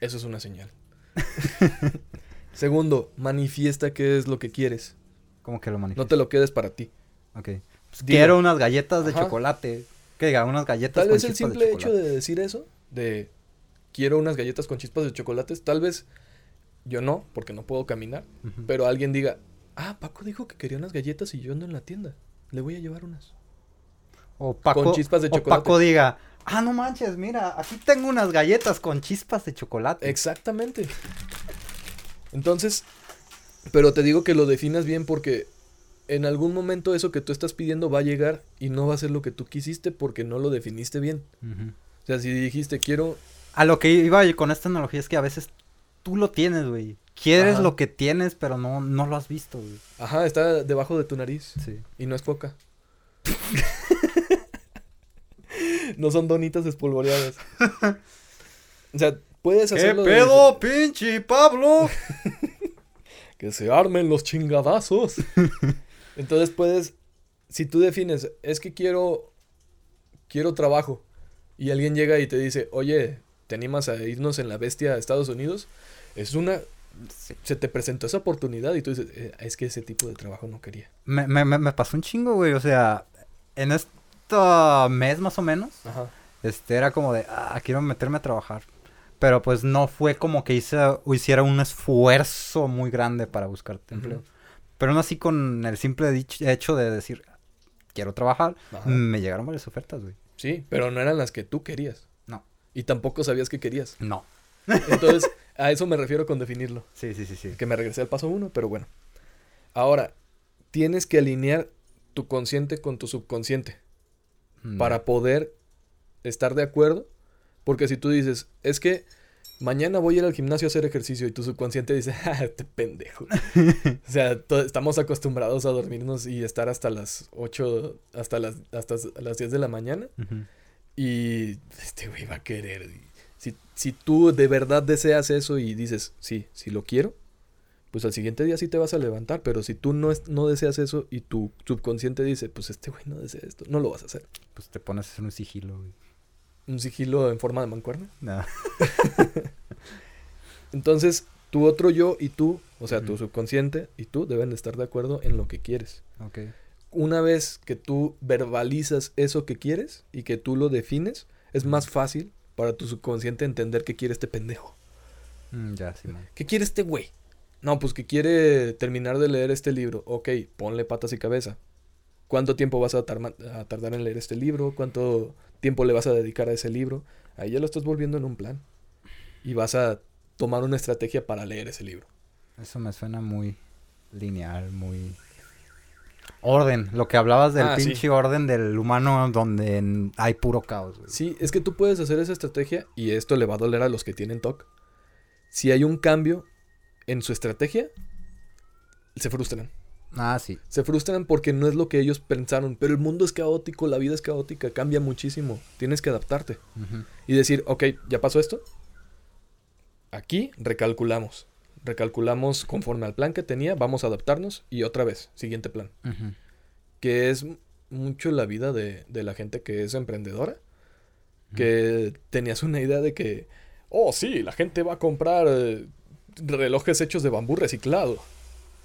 Eso es una señal. Segundo, manifiesta qué es lo que quieres. ¿Cómo que lo No manifiesto? te lo quedes para ti. Ok. Pues quiero unas galletas de Ajá. chocolate. Que diga, unas galletas Tal con vez el de simple hecho chocolate. de decir eso, de quiero unas galletas con chispas de chocolates, tal vez yo no, porque no puedo caminar, pero alguien diga, ah, Paco dijo que quería unas galletas y yo ando en la tienda, le voy a llevar unas. O Paco, con chispas de o chocolate. Paco diga, ah, no manches, mira, aquí tengo unas galletas con chispas de chocolate. Exactamente. Entonces, pero te digo que lo definas bien porque en algún momento eso que tú estás pidiendo va a llegar y no va a ser lo que tú quisiste porque no lo definiste bien. O sea, si dijiste quiero, A lo que iba con esta analogía es que a veces tú lo tienes, güey. Quieres Ajá. lo que tienes, pero no, no lo has visto, güey. ajá, está debajo de tu nariz Sí. y no es coca. no son donitas espolvoreadas. o sea, puedes ¿Qué hacerlo de- pedo, pinche Pablo? Que se armen los chingadazos. Entonces puedes, si tú defines, es que quiero, quiero trabajo. Y alguien llega y te dice, oye, ¿te animas a irnos en la bestia a Estados Unidos? Es una, se te presentó esa oportunidad y tú dices, "Eh, es que ese tipo de trabajo no quería. Me, me, me- pasó un chingo, güey. O sea, en este mes más o menos, Ajá. este era como de, ah, quiero meterme a trabajar. Pero pues no fue como que hice, hiciera un esfuerzo muy grande para buscarte Ujú. empleo. Pero aún así con el simple dich- hecho de decir, quiero trabajar, Ajá. me llegaron varias ofertas, güey. Sí, pero no eran las que tú querías. Y tampoco sabías que querías. No. Entonces, a eso me refiero con definirlo. Sí, sí, sí, sí. Que me regresé al paso uno, pero bueno. Ahora, tienes que alinear tu consciente con tu subconsciente Mm, para poder estar de acuerdo. Porque si tú dices, es que mañana voy a ir al gimnasio a hacer ejercicio y tu subconsciente dice, ah, este pendejo. o sea, estamos acostumbrados a dormirnos y estar hasta las 8, hasta las, hasta las 10 de la mañana. Y este güey va a querer. Si, si tú de verdad deseas eso y dices, sí, sí lo quiero, pues al siguiente día sí te vas a levantar. Pero si tú no, es- no deseas eso y tu subconsciente dice, pues este güey no desea esto, no lo vas a hacer. Pues te pones a hacer un sigilo, güey. Un sigilo en forma de mancuerna. Nah. Entonces, tu otro yo y tú, o sea, tu subconsciente y tú deben de estar de acuerdo en lo que quieres. Ok. Una vez que tú verbalizas eso que quieres y que tú lo defines, es más fácil para tu subconsciente entender qué quiere este pendejo. Mm, ya, Simón. ¿Qué quiere este güey? No, pues que quiere terminar de leer este libro. Ok, ponle patas y cabeza. ¿Cuánto tiempo vas a, a tardar en leer este libro? ¿Cuánto tiempo le vas a dedicar a ese libro? Ahí ya lo estás volviendo en un plan. Y vas a tomar una estrategia para leer ese libro. Eso me suena muy lineal, muy... Orden, lo que hablabas del Ah, sí. pinche orden del humano donde hay puro caos, güey. Sí, es que tú puedes hacer esa estrategia y esto le va a doler a los que tienen TOC. Si hay un cambio en su estrategia, se frustran. Ah, sí. Se frustran porque no es lo que ellos pensaron. Pero el mundo es caótico, la vida es caótica, cambia muchísimo. Tienes que adaptarte. Y decir, ok, ya pasó esto. Aquí recalculamos. Recalculamos conforme al plan que tenía, vamos a adaptarnos y otra vez, siguiente plan. Que es mucho la vida de, de la gente que es emprendedora. Que tenías una idea de que, oh sí, la gente va a comprar eh, relojes hechos de bambú reciclado.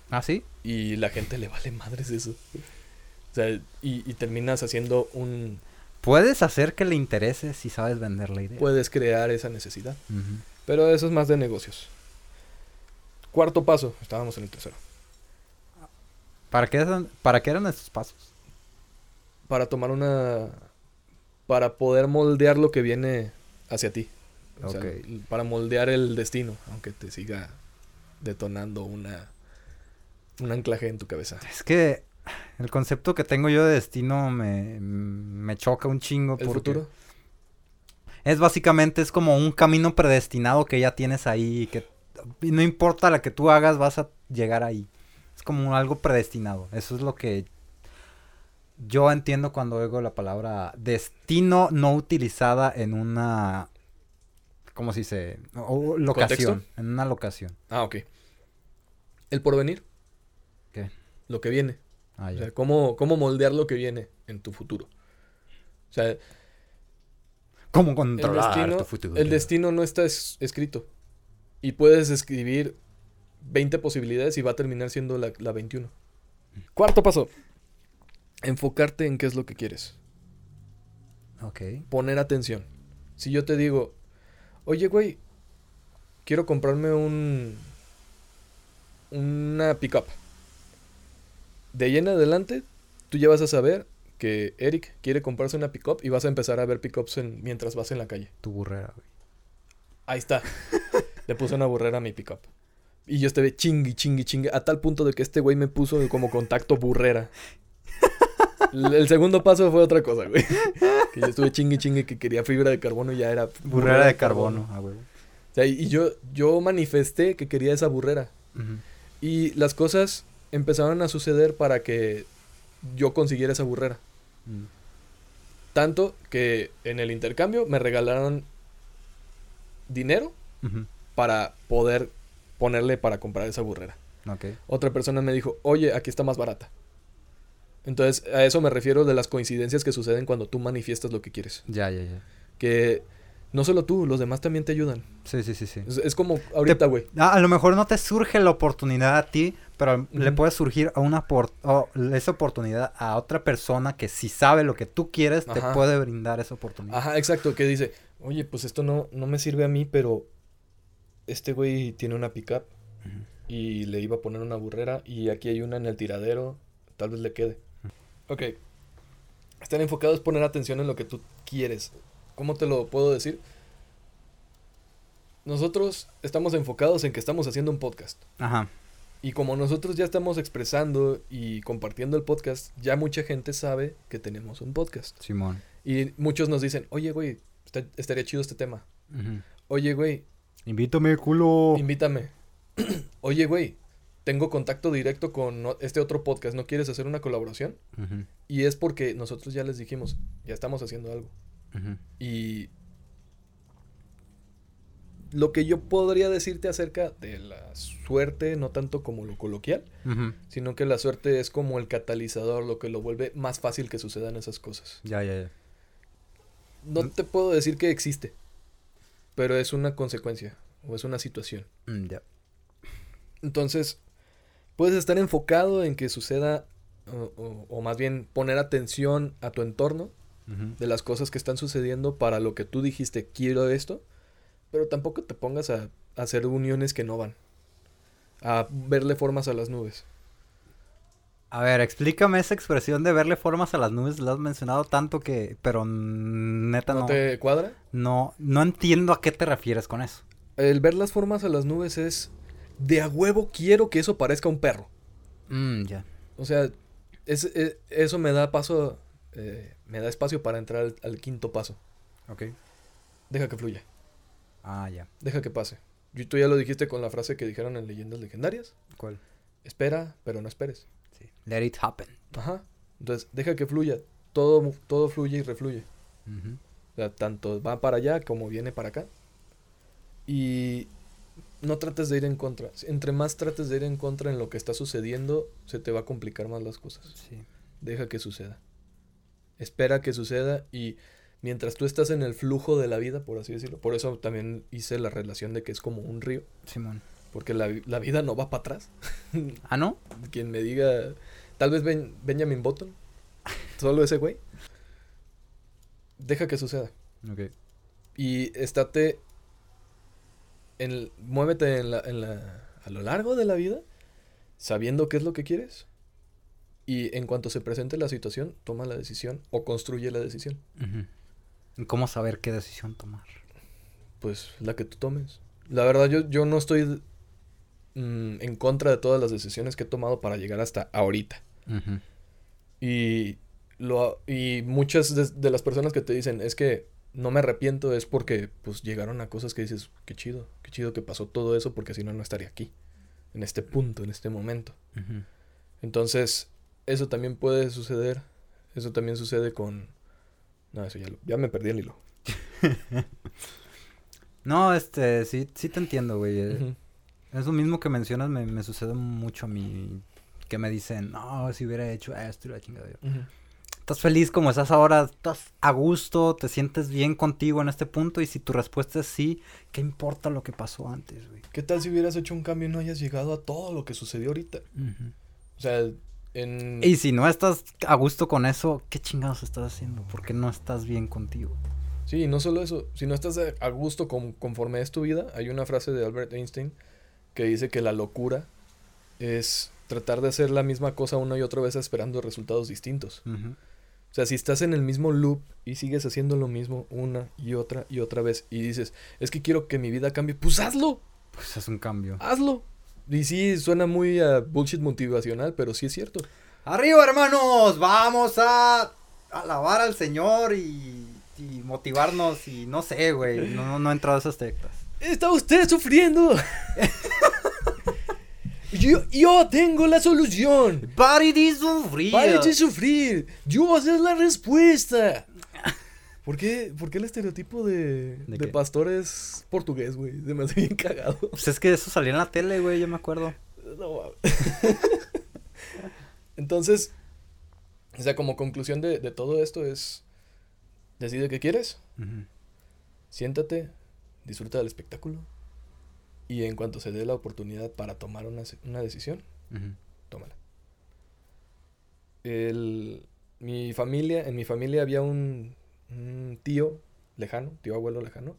¿Ah, sí? Y la gente le vale madres eso. O sea, y, y terminas haciendo un... Puedes hacer que le interese si sabes vender la idea. Puedes crear esa necesidad. Pero eso es más de negocios. Cuarto paso. Estábamos en el tercero. ¿Para qué, eran- ¿Para qué eran estos pasos? Para tomar una... Para poder moldear lo que viene hacia ti. O sea, para moldear el destino. Aunque te siga detonando una... Un anclaje en tu cabeza. Es que el concepto que tengo yo de destino me, me choca un chingo. El porque futuro. Es básicamente, es como un camino predestinado que ya tienes ahí. y Que no importa la que tú hagas, vas a llegar ahí. Es como algo predestinado. Eso es lo que yo entiendo cuando oigo la palabra destino no utilizada en una... ¿Cómo se dice? O- locación. ¿Contexto? En una locación. Ah, ok. El porvenir. ¿Qué? Lo que viene. Ah, O ya. sea, cómo, cómo moldear lo que viene en tu futuro. O sea, ¿Cómo el controlar destino, tu futuro? el destino no está es- escrito. Y puedes escribir 20 posibilidades y va a terminar siendo la, la 21. Cuarto paso. Enfocarte en qué es lo que quieres. Ok. Poner atención. Si yo te digo, oye, güey, quiero comprarme un. Una pickup. De ahí en adelante, tú ya vas a saber que Eric quiere comprarse una pickup y vas a empezar a ver pickups en, mientras vas en la calle. Tu burrera, güey. Ahí está. Le puse una burrera a mi pickup. Y yo estuve chingui, chingui, chingui. A tal punto de que este güey me puso como contacto burrera. El segundo paso fue otra cosa, güey. Que yo estuve chingui, chingui que quería fibra de carbono y ya era Burrera de carbono, ah, güey. O sea, y yo, yo manifesté que quería esa burrera. Y las cosas empezaron a suceder para que yo consiguiera esa burrera. Mm. Tanto que en el intercambio me regalaron dinero Ujú. Para poder ponerle para comprar esa burrera. Otra persona me dijo, oye, aquí está más barata. Entonces, a eso me refiero de las coincidencias que suceden cuando tú manifiestas lo que quieres. Ya, ya, ya. Que no solo tú, los demás también te ayudan. Sí, sí, sí, sí. Es, es como ahorita, güey. A lo mejor no te surge la oportunidad a ti, pero le puede surgir a una por- esa oportunidad a otra persona que si sabe lo que tú quieres, te puede brindar esa oportunidad. Ajá, exacto, que dice, oye, pues esto no, no me sirve a mí, pero este güey tiene una pickup Ujú. y le iba a poner una burrera y aquí hay una en el tiradero, tal vez le quede. Ok, estar enfocado es poner atención en lo que tú quieres. ¿Cómo te lo puedo decir? Nosotros estamos enfocados en que estamos haciendo un podcast Ajá. Y como nosotros ya estamos expresando y compartiendo el podcast, ya mucha gente sabe que tenemos un podcast. Simón. Y muchos nos dicen, oye, güey, está- estaría chido este tema. Ujú. Oye, güey, Invítame, culo. invítame. oye, güey, tengo contacto directo con este otro podcast. ¿No quieres hacer una colaboración? Y es porque nosotros ya les dijimos, ya estamos haciendo algo. Y lo que yo podría decirte acerca de la suerte, no tanto como lo coloquial, sino que la suerte es como el catalizador, lo que lo vuelve más fácil que sucedan esas cosas. Ya, ya, ya. No te puedo decir que existe, pero es una consecuencia o es una situación. Mm, ya. Entonces, puedes estar enfocado en que suceda, o, o- o más bien poner atención a tu entorno, de las cosas que están sucediendo para lo que tú dijiste, quiero esto, pero tampoco te pongas a, a hacer uniones que no van, a verle formas a las nubes. A ver, explícame esa expresión de verle formas a las nubes. La has mencionado tanto que... Pero neta ¿No no... te cuadra? No, no entiendo a qué te refieres con eso. El ver las formas a las nubes es de a huevo quiero que eso parezca un perro. Mm, ya. O sea, es, e- eso me da paso, eh, me da espacio para entrar al, al quinto paso. Ok. Deja que fluya, Ah, ya. deja que pase. Y tú ya lo dijiste con la frase que dijeron en Leyendas Legendarias. ¿Cuál? Espera, pero no esperes. Sí. Let it happen. Ajá. Entonces, deja que fluya. Todo, todo fluye y refluye. O sea, tanto va para allá como viene para acá. Y no trates de ir en contra. Entre más trates de ir en contra en lo que está sucediendo, se te va a complicar más las cosas. Sí. Deja que suceda. Espera que suceda y mientras tú estás en el flujo de la vida, por así decirlo, por eso también hice la relación de que es como un río, Simón. Porque la, la vida no va para atrás. ¿Ah, no? Quien me diga, tal vez Ben- Benjamin Button, solo ese güey, deja que suceda. Ok. Y estate en muévete en la, en la, a lo largo de la vida, sabiendo qué es lo que quieres. Y en cuanto se presente la situación, toma la decisión o construye la decisión. Ujú. ¿Y ¿Cómo saber qué decisión tomar? Pues la que tú tomes. La verdad, yo, yo no estoy mm, en contra de todas las decisiones que he tomado para llegar hasta ahorita. Y, lo, y muchas de, de las personas que te dicen, es que no me arrepiento, es porque pues llegaron a cosas que dices, qué chido, qué chido que pasó todo eso, porque si no, no estaría aquí, en este punto, en este momento. Entonces, eso también puede suceder, eso también sucede con... No, eso ya, lo- ya me perdí el hilo. No, este, sí, sí te entiendo, güey. Ujú. Eso mismo que mencionas me, me sucede mucho a mí. Que me dicen, no, si hubiera hecho esto y la chingada. Ujú. Estás feliz como estás ahora, estás a gusto, te sientes bien contigo en este punto. Y si tu respuesta es sí, ¿qué importa lo que pasó antes, güey? ¿Qué tal si hubieras hecho un cambio y no hayas llegado a todo lo que sucedió ahorita? O sea, en... Y si no estás a gusto con eso, ¿qué chingados estás haciendo? ¿Por qué no estás bien contigo? Sí, y no solo eso, si no estás a a gusto con, conforme es tu vida, hay una frase de Albert Einstein que dice que la locura es tratar de hacer la misma cosa una y otra vez esperando resultados distintos. O sea, si estás en el mismo loop y sigues haciendo lo mismo una y otra y otra vez y dices, es que quiero que mi vida cambie, pues hazlo, Pues es un cambio. hazlo. Y sí, suena muy a bullshit motivacional, pero sí es cierto. Arriba, hermanos, vamos a alabar al Señor y, y motivarnos y no sé, güey, no, no, no he entrado a esas teclas. Está usted sufriendo. yo, yo tengo la solución. Pare de sufrir. Pare de sufrir. Dios es la respuesta. ¿Por qué, por qué el estereotipo de, ¿De pastor es portugués, güey? Se me hace bien cagado. Pues es que eso salía en la tele, güey, yo me acuerdo. No. Entonces, o sea, como conclusión de, de todo esto es, decide qué quieres, siéntate, disfruta del espectáculo y en cuanto se dé la oportunidad para tomar una, una decisión, Ujú. tómala. El, mi familia, en mi familia había un, un tío lejano, tío abuelo lejano,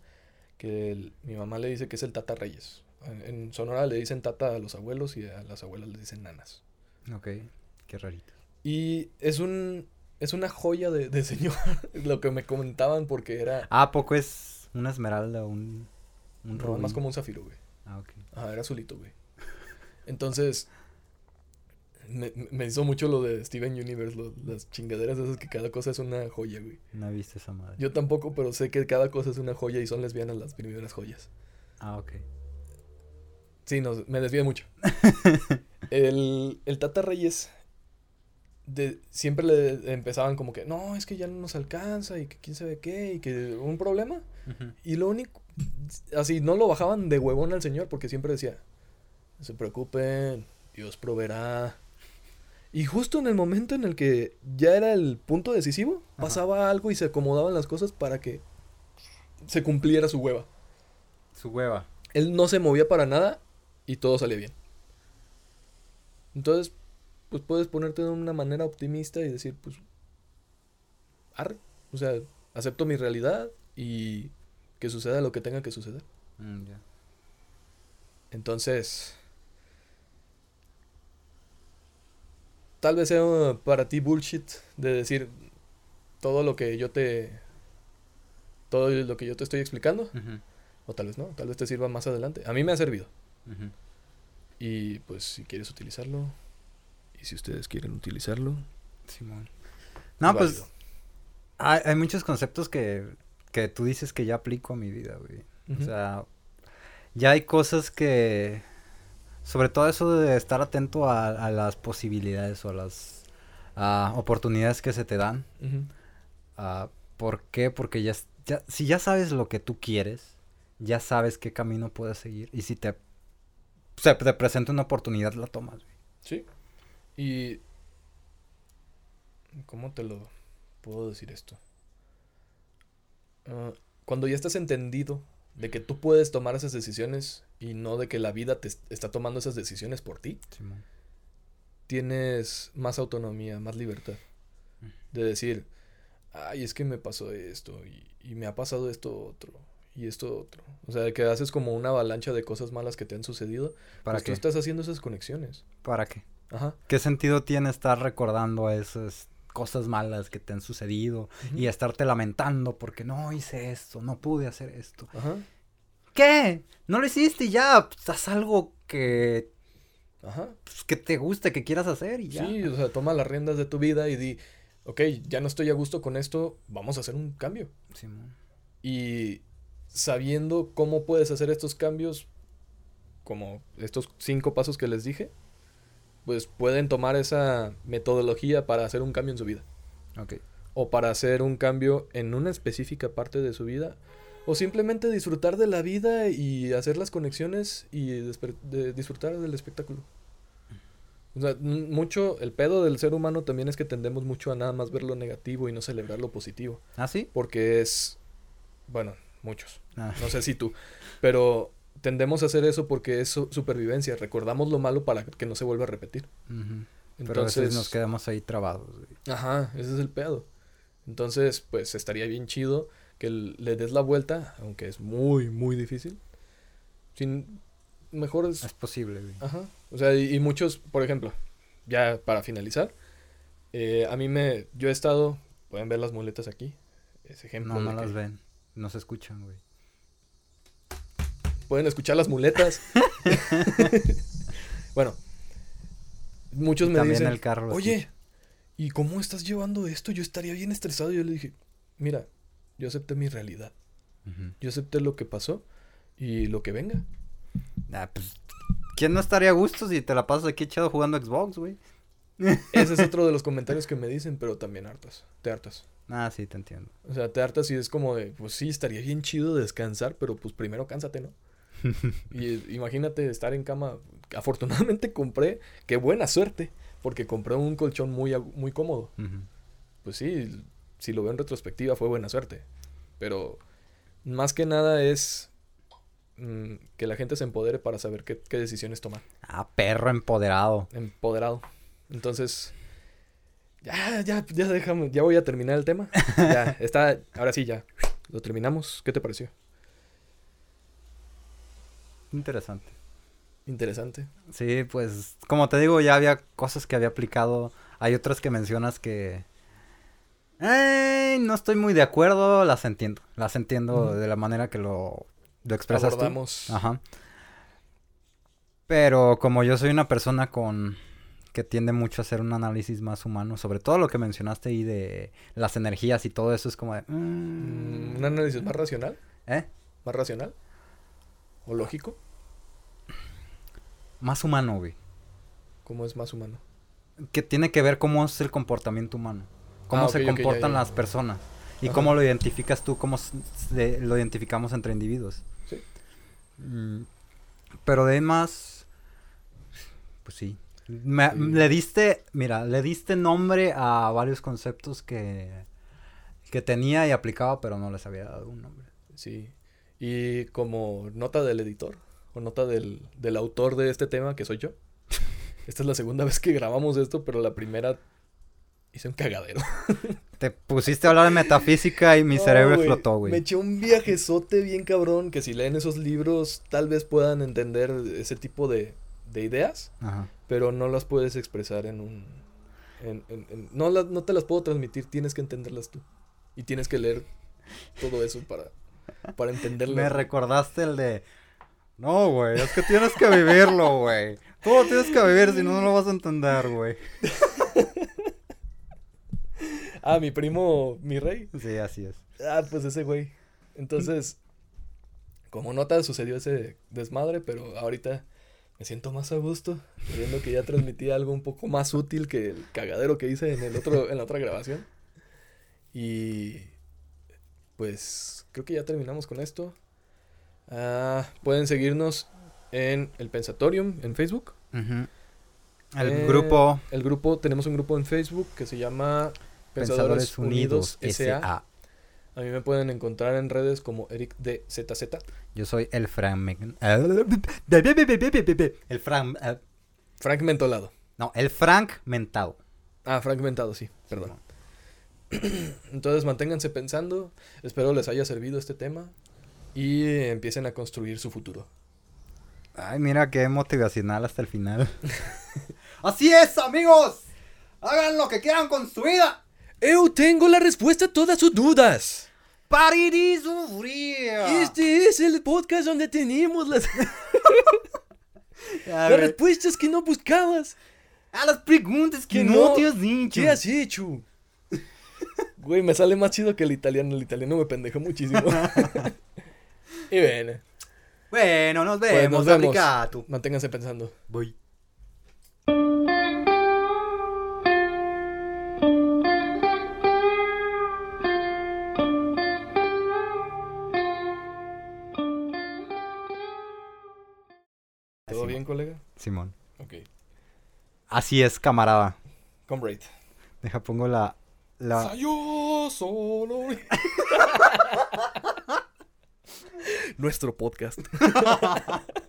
que el- mi mamá le dice que es el Tata Reyes. En, en Sonora le dicen Tata a los abuelos y a las abuelas le dicen nanas. Ok, qué rarito. Y es un es una joya de, de señor, lo que me comentaban porque era Ah, ¿a poco es una esmeralda, un, un no, más como un zafiro, güey. Ah, ok. Ajá, era azulito, güey. Entonces, me, me hizo mucho lo de Steven Universe, lo- las chingaderas esas que cada cosa es una joya, güey. No viste esa madre. Yo tampoco, pero sé que cada cosa es una joya y son lesbianas las primeras joyas. Ah, ok. Sí, no, me desvié mucho. el, el Tata Reyes de, siempre le empezaban como que, no, es que ya no nos alcanza y que quién sabe qué y que un problema. Y lo único, así, no lo bajaban de huevón al señor porque siempre decía, no se preocupen, Dios proveerá. Y justo en el momento en el que ya era el punto decisivo, Ajá. pasaba algo y se acomodaban las cosas para que se cumpliera su hueva. Su hueva. Él no se movía para nada y todo salía bien. Entonces, pues puedes ponerte de una manera optimista y decir, pues, arre. O sea, acepto mi realidad y que suceda lo que tenga que suceder. Mm. Entonces, tal vez sea para ti bullshit de decir todo lo que yo te todo lo que yo te estoy explicando o tal vez no, tal vez te sirva más adelante. A mí me ha servido. Y pues si quieres utilizarlo y si ustedes quieren utilizarlo, Simón. No, pues hay muchos conceptos que, que tú dices que ya aplico a mi vida, güey. O sea, ya hay cosas que... Sobre todo eso de estar atento a, a las posibilidades o a las oportunidades que se te dan. Ah, ¿Por qué? Porque ya, ya, si ya sabes lo que tú quieres, ya sabes qué camino puedes seguir. Y si te, se te presenta una oportunidad, la tomas, güey. Sí. Y ¿cómo te lo puedo decir esto? Ah, cuando ya estás entendido de que tú puedes tomar esas decisiones y no de que la vida te est- está tomando esas decisiones por ti, tienes más autonomía, más libertad. De decir, ay, es que me pasó esto y, y me ha pasado esto otro y esto otro. O sea, que haces como una avalancha de cosas malas que te han sucedido. ¿Para pues qué? tú estás haciendo esas conexiones. ¿Para qué? Ajá. ¿Qué sentido tiene estar recordando esas cosas malas que te han sucedido y estarte lamentando porque no hice esto, no pude hacer esto? Ajá. ¿Qué? No lo hiciste y ya, pues, haz algo que, Ajá. pues, que te guste, que quieras hacer y ya. Sí, o sea, toma las riendas de tu vida y di, ok, ya no estoy a gusto con esto, vamos a hacer un cambio. Y sabiendo cómo puedes hacer estos cambios, como estos cinco pasos que les dije, pues pueden tomar esa metodología para hacer un cambio en su vida. Ok. O para hacer un cambio en una específica parte de su vida. O simplemente disfrutar de la vida y hacer las conexiones y de- disfrutar del espectáculo. O sea, mucho, el pedo del ser humano también es que tendemos mucho a nada más ver lo negativo y no celebrar lo positivo. ¿Ah, sí? Porque es, bueno, muchos, Ah, no sé si tú, pero tendemos a hacer eso porque es su- supervivencia. Recordamos lo malo para que no se vuelva a repetir. ujú. Pero a veces Entonces, nos quedamos ahí trabados, güey. Ajá, ese es el pedo. Entonces, pues estaría bien chido que le des la vuelta, aunque es muy, muy difícil. Sin, mejor es... Es posible, güey. Ajá. O sea, y, y muchos, por ejemplo, ya para finalizar, eh, a mí me... Yo he estado, pueden ver las muletas aquí, ese ejemplo. No, no las ven. No se escuchan, güey. Pueden escuchar las muletas. bueno, muchos Y me dicen, el carro oye, escucha". ¿y cómo estás llevando esto? Yo estaría bien estresado. Y yo le dije, mira, yo acepté mi realidad. Yo acepté lo que pasó y lo que venga. Ah, pues, ¿quién no estaría a gusto si te la pasas aquí echado jugando Xbox, güey? Ese es otro de los comentarios que me dicen, pero también hartas. Te hartas. Ah, sí, te entiendo. O sea, te hartas y es como de, pues sí, estaría bien chido descansar, pero pues primero cánsate, ¿no? Y imagínate estar en cama. Afortunadamente compré, qué buena suerte, porque compré un colchón muy, muy cómodo. Pues sí, si lo veo en retrospectiva fue buena suerte. Pero más que nada es mm, que la gente se empodere para saber qué, qué decisiones tomar. Ah, perro empoderado. Empoderado. Entonces, ya, ya, ya déjame, ya voy a terminar el tema. Ya, está, ahora sí, ya. Lo terminamos. ¿Qué te pareció? Interesante. Interesante. Sí, pues, como te digo, ya había cosas que había aplicado. Hay otras que mencionas que... Eh, no estoy muy de acuerdo, las entiendo. Las entiendo de la manera que lo, lo expresas tú. Abordamos. Ajá. Pero como yo soy una persona con que tiende mucho a hacer un análisis más humano, sobre todo lo que mencionaste ahí de las energías y todo eso, es como de... Mm, ¿Un análisis más racional? ¿Eh? ¿Más racional? ¿O lógico? Más humano, güey. ¿Cómo es más humano? Que tiene que ver cómo es el comportamiento humano. Cómo Ah, se ya, comportan ya. las personas. Y Ajá. cómo lo identificas tú, cómo se- lo identificamos entre individuos. Sí. Mm, Pero de más, pues sí. Me- Sí. Le diste, mira, le diste nombre a varios conceptos que, que tenía y aplicaba, pero no les había dado un nombre. Sí. Y como nota del editor, o nota del, del autor de este tema, que soy yo. Esta es la segunda vez que grabamos esto, pero la primera hice un cagadero. Te pusiste a hablar de metafísica y mi No, cerebro güey, explotó, Me güey. eché un viajezote bien cabrón, que si leen esos libros tal vez puedan entender ese tipo de, de ideas, Ajá. pero no las puedes expresar en un... en- en- en- no, las- no te las puedo transmitir, tienes que entenderlas tú. Y tienes que leer todo eso para, para entenderlas. Me recordaste el de... No, güey, es que tienes que vivirlo, güey. Tú lo tienes que vivir, si no, no lo vas a entender, güey. Ah, mi primo, mi rey. Sí, así es. Ah, pues ese güey. Entonces, como nota, sucedió ese desmadre, pero ahorita me siento más a gusto, viendo que ya transmití algo un poco más útil que el cagadero que hice en el otro, en la otra grabación. Y pues creo que ya terminamos con esto. Ah, pueden seguirnos en el Pensatorium en Facebook. El Eh, grupo El grupo, tenemos un grupo en Facebook que se llama Pensadores Unidos S.A. S.A. A mí me pueden encontrar en redes como Eric de ZZ. Yo soy el Frank... El Frank... eh, Frank Mentolado. No, el Frank Mentado. Ah, fragmentado, sí, perdón. Entonces manténganse pensando. Espero les haya servido este tema. Y empiecen a construir su futuro. Ay, mira qué motivacional hasta el final. Así es, amigos. Hagan lo que quieran con su vida. ¡Eu tengo la respuesta a todas sus dudas! Parir y sufrir. Este es el podcast donde tenemos las, las respuestas que no buscabas. a las preguntas que Que no, no. te has dicho. ¿Qué has hecho? Güey, me sale más chido que el italiano. El italiano me pendeja muchísimo. Y bueno, Bueno, nos pues vemos. nos vemos. Aplicato. Manténganse pensando. Voy. ¿Todo Simón. bien, colega? Simón. Ok. Así es, camarada. Comrade. Deja, pongo la... la... Yo solo. Nuestro podcast.